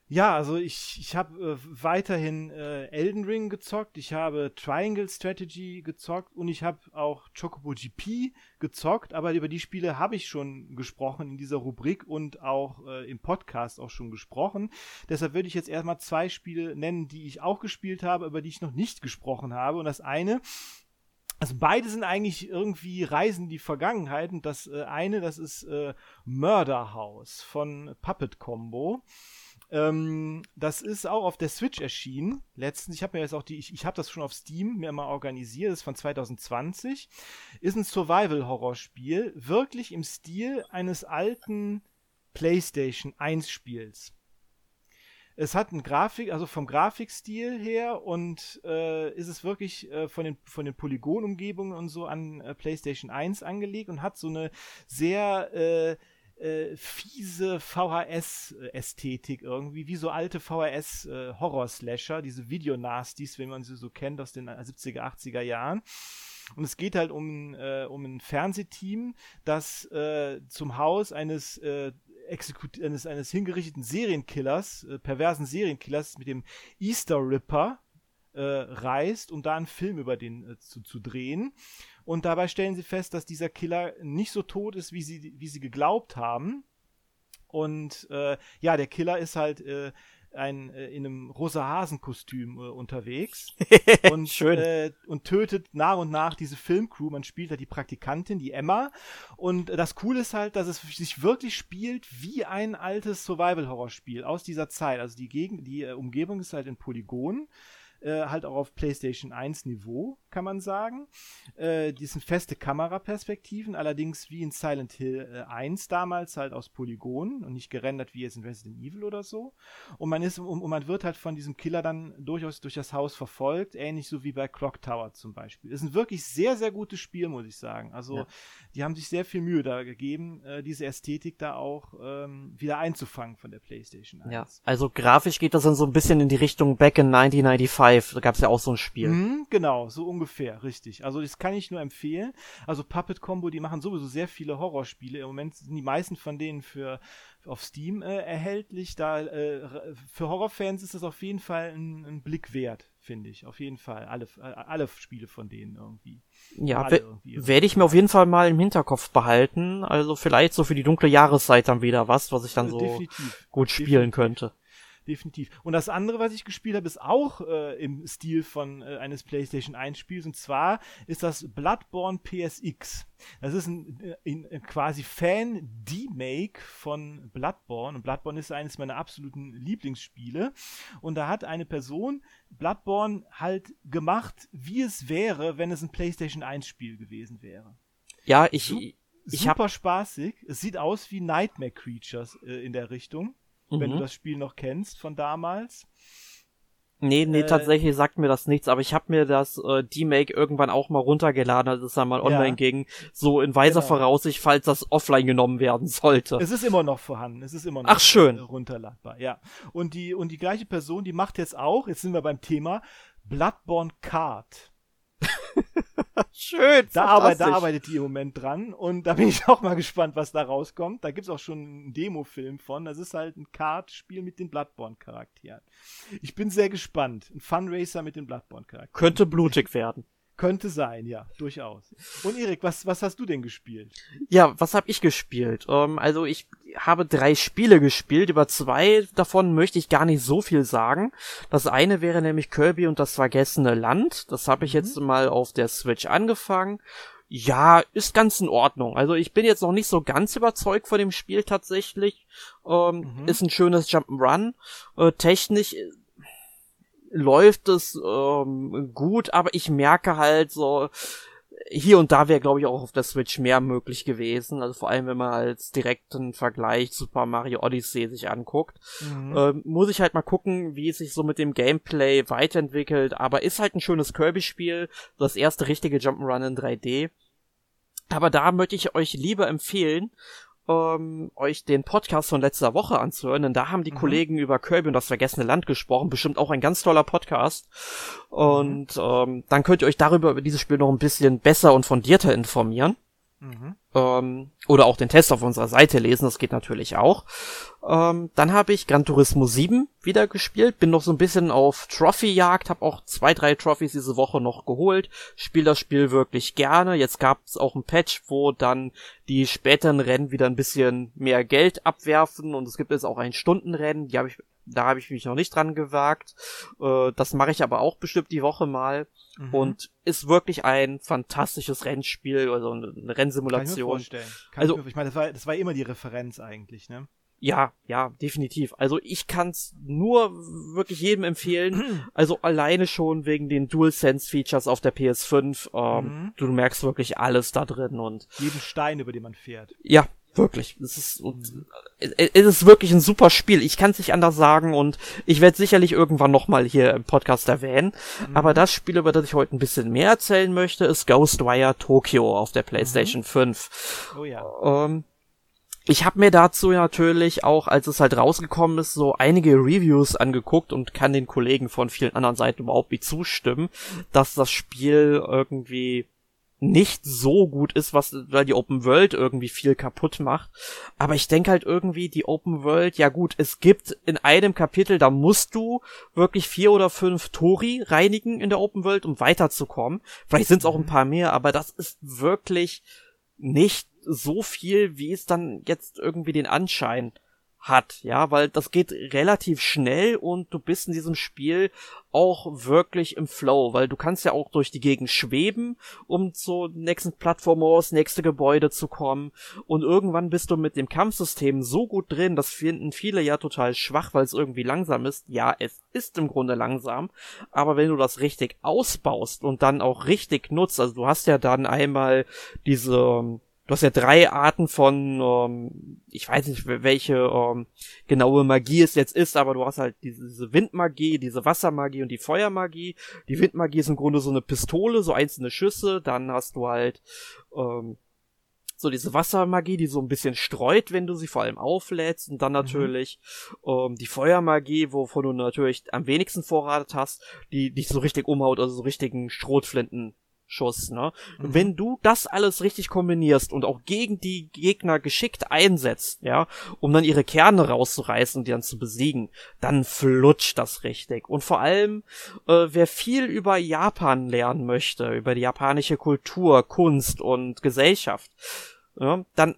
Ja, also ich, ich habe äh, weiterhin äh, Elden Ring gezockt, ich habe Triangle Strategy gezockt und ich habe auch Chocobo GP gezockt, aber über die Spiele habe ich schon gesprochen in dieser Rubrik und auch äh, im Podcast auch schon gesprochen. Deshalb würde ich jetzt erstmal zwei Spiele nennen, die ich auch gespielt habe, über die ich noch nicht gesprochen habe. Und das eine also beide sind eigentlich irgendwie Reisen in die Vergangenheit und das äh, eine, das ist äh, Murder House von Puppet Combo. Ähm, das ist auch auf der Switch erschienen. Letztens, ich habe mir jetzt auch die, ich, ich habe das schon auf Steam mir mal organisiert, das ist von 2020. Ist ein Survival-Horror-Spiel, wirklich im Stil eines alten PlayStation 1 Spiels. Es hat einen Grafik, also vom Grafikstil her und äh, ist es wirklich äh, von den, von den Polygonumgebungen und so an äh, PlayStation 1 angelegt und hat so eine sehr äh, äh, fiese VHS-Ästhetik irgendwie, wie so alte VHS-Horror-Slasher, diese Videonasties, wenn man sie so kennt aus den 70er, 80er Jahren. Und es geht halt um, äh, um ein Fernsehteam, das äh, zum Haus eines äh, Exekut eines, eines hingerichteten Serienkillers, äh, perversen Serienkillers mit dem Easter Ripper äh, reist, um da einen Film über den äh, zu, zu drehen. Und dabei stellen sie fest, dass dieser Killer nicht so tot ist, wie sie, wie sie geglaubt haben. Und äh, ja, der Killer ist halt äh, ein, äh, in einem rosa Hasenkostüm äh, unterwegs und, Schön. Äh, und tötet nach und nach diese Filmcrew. Man spielt da die Praktikantin, die Emma. Und das Coole ist halt, dass es sich wirklich spielt wie ein altes Survival-Horror-Spiel aus dieser Zeit. Also die Gegend, die äh, Umgebung ist halt in Polygonen äh, halt auch auf PlayStation 1 Niveau, kann man sagen. Äh, die sind feste Kameraperspektiven, allerdings wie in Silent Hill äh, 1 damals halt aus Polygonen und nicht gerendert wie jetzt in Resident Evil oder so. Und man ist und, und man wird halt von diesem Killer dann durchaus durch das Haus verfolgt, ähnlich so wie bei Clock Tower zum Beispiel. Ist ein wirklich sehr, sehr gutes Spiel, muss ich sagen. Also ja. die haben sich sehr viel Mühe da gegeben, äh, diese Ästhetik da auch ähm, wieder einzufangen von der PlayStation 1. Ja, also grafisch geht das dann so ein bisschen in die Richtung Back in 1995 Live, da gab es ja auch so ein Spiel. Mhm, genau, so ungefähr, richtig. Also das kann ich nur empfehlen. Also Puppet Combo, die machen sowieso sehr viele Horrorspiele. Im Moment sind die meisten von denen für auf Steam äh, erhältlich. Da äh, für Horrorfans ist das auf jeden Fall ein, ein Blick wert, finde ich. Auf jeden Fall. Alle, äh, alle Spiele von denen irgendwie. Ja, werde ich mir auf jeden Fall mal im Hinterkopf behalten. Also vielleicht so für die dunkle Jahreszeit dann wieder was, was ich dann so Definitiv. gut spielen Definitiv. könnte. Definitiv. Und das andere, was ich gespielt habe, ist auch äh, im Stil von äh, eines PlayStation 1 Spiels. Und zwar ist das Bloodborne PSX. Das ist ein, äh, ein, ein quasi Fan-Demake von Bloodborne. Und Bloodborne ist eines meiner absoluten Lieblingsspiele. Und da hat eine Person Bloodborne halt gemacht, wie es wäre, wenn es ein PlayStation 1 Spiel gewesen wäre. Ja, ich, Sup ich super spaßig. Es sieht aus wie Nightmare Creatures äh, in der Richtung mhm. wenn du mhm. das Spiel noch kennst von damals. Nee, nee, äh, tatsächlich sagt mir das nichts, aber ich habe mir das äh, D-Make irgendwann auch mal runtergeladen, als es dann mal online ja. ging, so in weiser genau. Voraussicht, falls das offline genommen werden sollte. Es ist immer noch vorhanden, es ist immer noch Ach, schön. runterladbar, ja. Und die, und die gleiche Person, die macht jetzt auch, jetzt sind wir beim Thema, Bloodborne Card. Schön. Da, arbeit, da arbeitet die im Moment dran und da bin ich auch mal gespannt, was da rauskommt. Da gibt es auch schon einen Demo-Film von. Das ist halt ein Kart-Spiel mit den Bloodborne-Charakteren. Ich bin sehr gespannt. Ein Funracer mit den Bloodborne-Charakteren. Könnte blutig werden. Könnte sein, ja, durchaus. Und Erik, was, was hast du denn gespielt? Ja, was habe ich gespielt? Ähm, also ich habe drei Spiele gespielt. Über zwei davon möchte ich gar nicht so viel sagen. Das eine wäre nämlich Kirby und das vergessene Land. Das habe ich mhm. jetzt mal auf der Switch angefangen. Ja, ist ganz in Ordnung. Also ich bin jetzt noch nicht so ganz überzeugt von dem Spiel tatsächlich. Ähm, mhm. Ist ein schönes Jump'n'Run. Äh, technisch läuft es ähm, gut, aber ich merke halt so, hier und da wäre, glaube ich, auch auf der Switch mehr möglich gewesen. Also vor allem, wenn man als direkten Vergleich Super Mario Odyssey sich anguckt. Mhm. Ähm, muss ich halt mal gucken, wie es sich so mit dem Gameplay weiterentwickelt. Aber ist halt ein schönes Kirby-Spiel. Das erste richtige Jump'n'Run in 3D. Aber da möchte ich euch lieber empfehlen, ähm, euch den Podcast von letzter Woche anzuhören, denn da haben die mhm. Kollegen über Kirby und das vergessene Land gesprochen. Bestimmt auch ein ganz toller Podcast. Und mhm. ähm, dann könnt ihr euch darüber über dieses Spiel noch ein bisschen besser und fundierter informieren. Mhm. Ähm, oder auch den Test auf unserer Seite lesen, das geht natürlich auch. Ähm, dann habe ich Gran Turismo 7 wieder gespielt, bin noch so ein bisschen auf Trophy-Jagd, habe auch zwei, drei Trophys diese Woche noch geholt, spiele das Spiel wirklich gerne. Jetzt gab es auch ein Patch, wo dann die späteren Rennen wieder ein bisschen mehr Geld abwerfen und es gibt jetzt auch ein Stundenrennen, die habe ich da habe ich mich noch nicht dran gewagt. Äh, das mache ich aber auch bestimmt die Woche mal. Mhm. Und ist wirklich ein fantastisches Rennspiel, also eine Rennsimulation. Kann ich mir vorstellen. Kann also, ich, mir, ich meine, das war, das war immer die Referenz eigentlich, ne? Ja, ja, definitiv. Also ich kann's nur wirklich jedem empfehlen. Also alleine schon wegen den DualSense-Features auf der PS5. Ähm, mhm. Du merkst wirklich alles da drin und jeden Stein, über den man fährt. Ja, Wirklich. Es ist, es ist wirklich ein super Spiel. Ich kann es nicht anders sagen und ich werde sicherlich irgendwann nochmal hier im Podcast erwähnen. Mhm. Aber das Spiel, über das ich heute ein bisschen mehr erzählen möchte, ist Ghostwire Tokyo auf der PlayStation mhm. 5. Oh ja. Ähm, ich habe mir dazu natürlich auch, als es halt rausgekommen ist, so einige Reviews angeguckt und kann den Kollegen von vielen anderen Seiten überhaupt nicht zustimmen, dass das Spiel irgendwie nicht so gut ist, was, weil die Open World irgendwie viel kaputt macht. Aber ich denke halt irgendwie, die Open World, ja gut, es gibt in einem Kapitel, da musst du wirklich vier oder fünf Tori reinigen in der Open World, um weiterzukommen. Vielleicht sind es auch ein mhm. paar mehr, aber das ist wirklich nicht so viel, wie es dann jetzt irgendwie den Anschein hat, ja, weil das geht relativ schnell und du bist in diesem Spiel auch wirklich im Flow, weil du kannst ja auch durch die Gegend schweben, um zur nächsten Plattform aus nächste Gebäude zu kommen und irgendwann bist du mit dem Kampfsystem so gut drin, das finden viele ja total schwach, weil es irgendwie langsam ist. Ja, es ist im Grunde langsam, aber wenn du das richtig ausbaust und dann auch richtig nutzt, also du hast ja dann einmal diese du hast ja drei Arten von, ähm, ich weiß nicht, welche ähm, genaue Magie es jetzt ist, aber du hast halt diese, diese Windmagie, diese Wassermagie und die Feuermagie. Die Windmagie ist im Grunde so eine Pistole, so einzelne Schüsse. Dann hast du halt ähm, so diese Wassermagie, die so ein bisschen streut, wenn du sie vor allem auflädst. Und dann mhm. natürlich mhm. ähm, die Feuermagie, wovon du natürlich am wenigsten Vorrat hast, die dich so richtig umhaut, also so richtigen Schrotflinten Schuss, ne? Mhm. Wenn du das alles richtig kombinierst und auch gegen die Gegner geschickt einsetzt, ja, um dann ihre Kerne rauszureißen und die dann zu besiegen, dann flutscht das richtig. Und vor allem, äh, wer viel über Japan lernen möchte, über die japanische Kultur, Kunst und Gesellschaft, ja, dann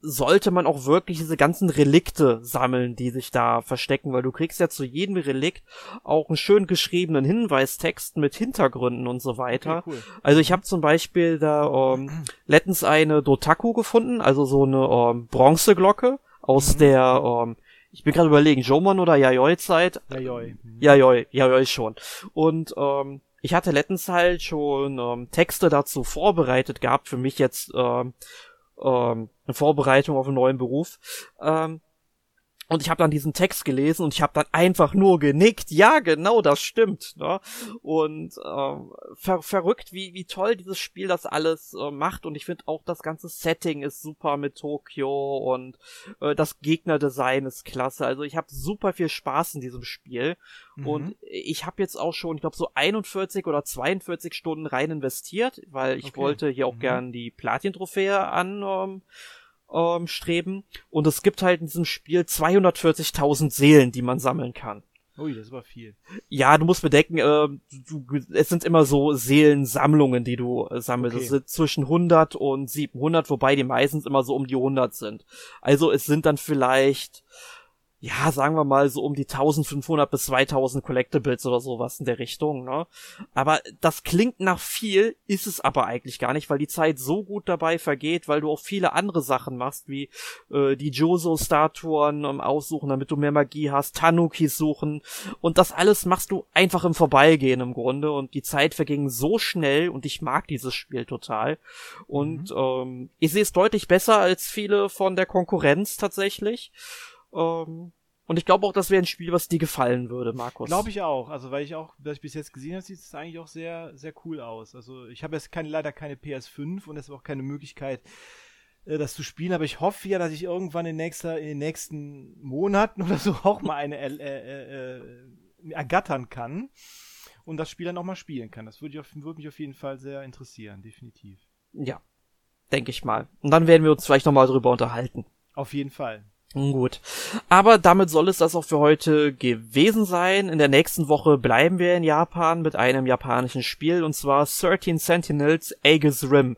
sollte man auch wirklich diese ganzen Relikte sammeln, die sich da verstecken, weil du kriegst ja zu jedem Relikt auch einen schön geschriebenen Hinweistext mit Hintergründen und so weiter. Okay, cool. Also ich habe zum Beispiel da ähm, letztens eine Dotaku gefunden, also so eine ähm, Bronzeglocke aus mhm. der, ähm, ich bin gerade überlegen, Jomon oder Yayoi-Zeit. Yayoi. Mhm. Yayoi, Yayoi schon. Und ähm, ich hatte letztens halt schon ähm, Texte dazu vorbereitet gehabt, für mich jetzt ähm, ähm, eine Vorbereitung auf einen neuen Beruf. Ähm, und ich habe dann diesen Text gelesen und ich habe dann einfach nur genickt. Ja, genau, das stimmt. Ne? Und äh, ver verrückt, wie, wie toll dieses Spiel das alles äh, macht. Und ich finde auch das ganze Setting ist super mit Tokio und äh, das Gegnerdesign ist klasse. Also ich habe super viel Spaß in diesem Spiel. Mhm. Und ich habe jetzt auch schon, ich glaube, so 41 oder 42 Stunden rein investiert, weil ich okay. wollte hier auch mhm. gern die Platin-Trophäe an. Ähm, ähm, streben. Und es gibt halt in diesem Spiel 240.000 Seelen, die man sammeln kann. Ui, das war viel. Ja, du musst bedenken, äh, du, es sind immer so Seelensammlungen, die du äh, sammelst. Okay. Es sind zwischen 100 und 700, wobei die meistens immer so um die 100 sind. Also es sind dann vielleicht ja, sagen wir mal so um die 1500 bis 2000 Collectibles oder sowas in der Richtung, ne? Aber das klingt nach viel, ist es aber eigentlich gar nicht, weil die Zeit so gut dabei vergeht, weil du auch viele andere Sachen machst, wie äh, die Joso-Statuen um, aussuchen, damit du mehr Magie hast, Tanukis suchen und das alles machst du einfach im Vorbeigehen im Grunde und die Zeit verging so schnell und ich mag dieses Spiel total und mhm. ähm, ich sehe es deutlich besser als viele von der Konkurrenz tatsächlich. Ähm, und ich glaube auch, das wäre ein Spiel, was dir gefallen würde, Markus. Glaube ich auch. Also, weil ich auch, was ich bis jetzt gesehen habe, sieht es eigentlich auch sehr, sehr cool aus. Also, ich habe jetzt keine, leider keine PS5 und es ist auch keine Möglichkeit, äh, das zu spielen, aber ich hoffe ja, dass ich irgendwann in, nächster, in den nächsten Monaten oder so auch mal eine äh, äh, äh, ergattern kann und das Spiel dann auch mal spielen kann. Das würde, würde mich auf jeden Fall sehr interessieren, definitiv. Ja, denke ich mal. Und dann werden wir uns vielleicht nochmal drüber unterhalten. Auf jeden Fall. Gut. Aber damit soll es das auch für heute gewesen sein. In der nächsten Woche bleiben wir in Japan mit einem japanischen Spiel und zwar 13 Sentinels Aegis Rim.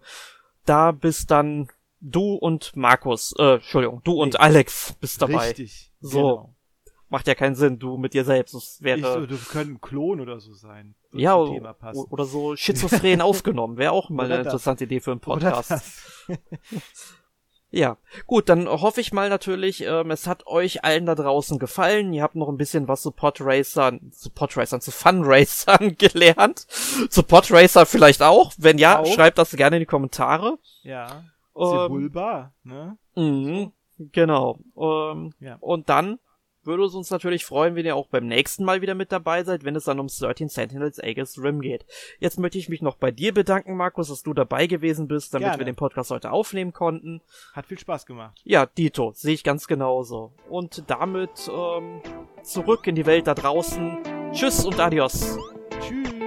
Da bist dann du und Markus, äh, Entschuldigung, du und Alex bist dabei. Richtig. So. Genau. Macht ja keinen Sinn, du mit dir selbst. Das wäre. Ich so, du können ein Klon oder so sein. Ja, oder so schizophren aufgenommen. Wäre auch mal oder eine interessante Idee für einen Podcast. Ja, gut, dann hoffe ich mal natürlich, ähm, es hat euch allen da draußen gefallen. Ihr habt noch ein bisschen was zu Podracern, zu Podracern, zu Funracern gelernt. Zu Podracer vielleicht auch. Wenn ja, auch. schreibt das gerne in die Kommentare. Ja. Sebulba, ähm, ne? Mhm, genau. Ähm, ja. Und dann würde es uns natürlich freuen, wenn ihr auch beim nächsten Mal wieder mit dabei seid, wenn es dann um 13 Sentinels Aegis Rim geht. Jetzt möchte ich mich noch bei dir bedanken, Markus, dass du dabei gewesen bist, damit Gerne. wir den Podcast heute aufnehmen konnten. Hat viel Spaß gemacht. Ja, Dito, sehe ich ganz genauso. Und damit ähm, zurück in die Welt da draußen. Tschüss und adios. Tschüss.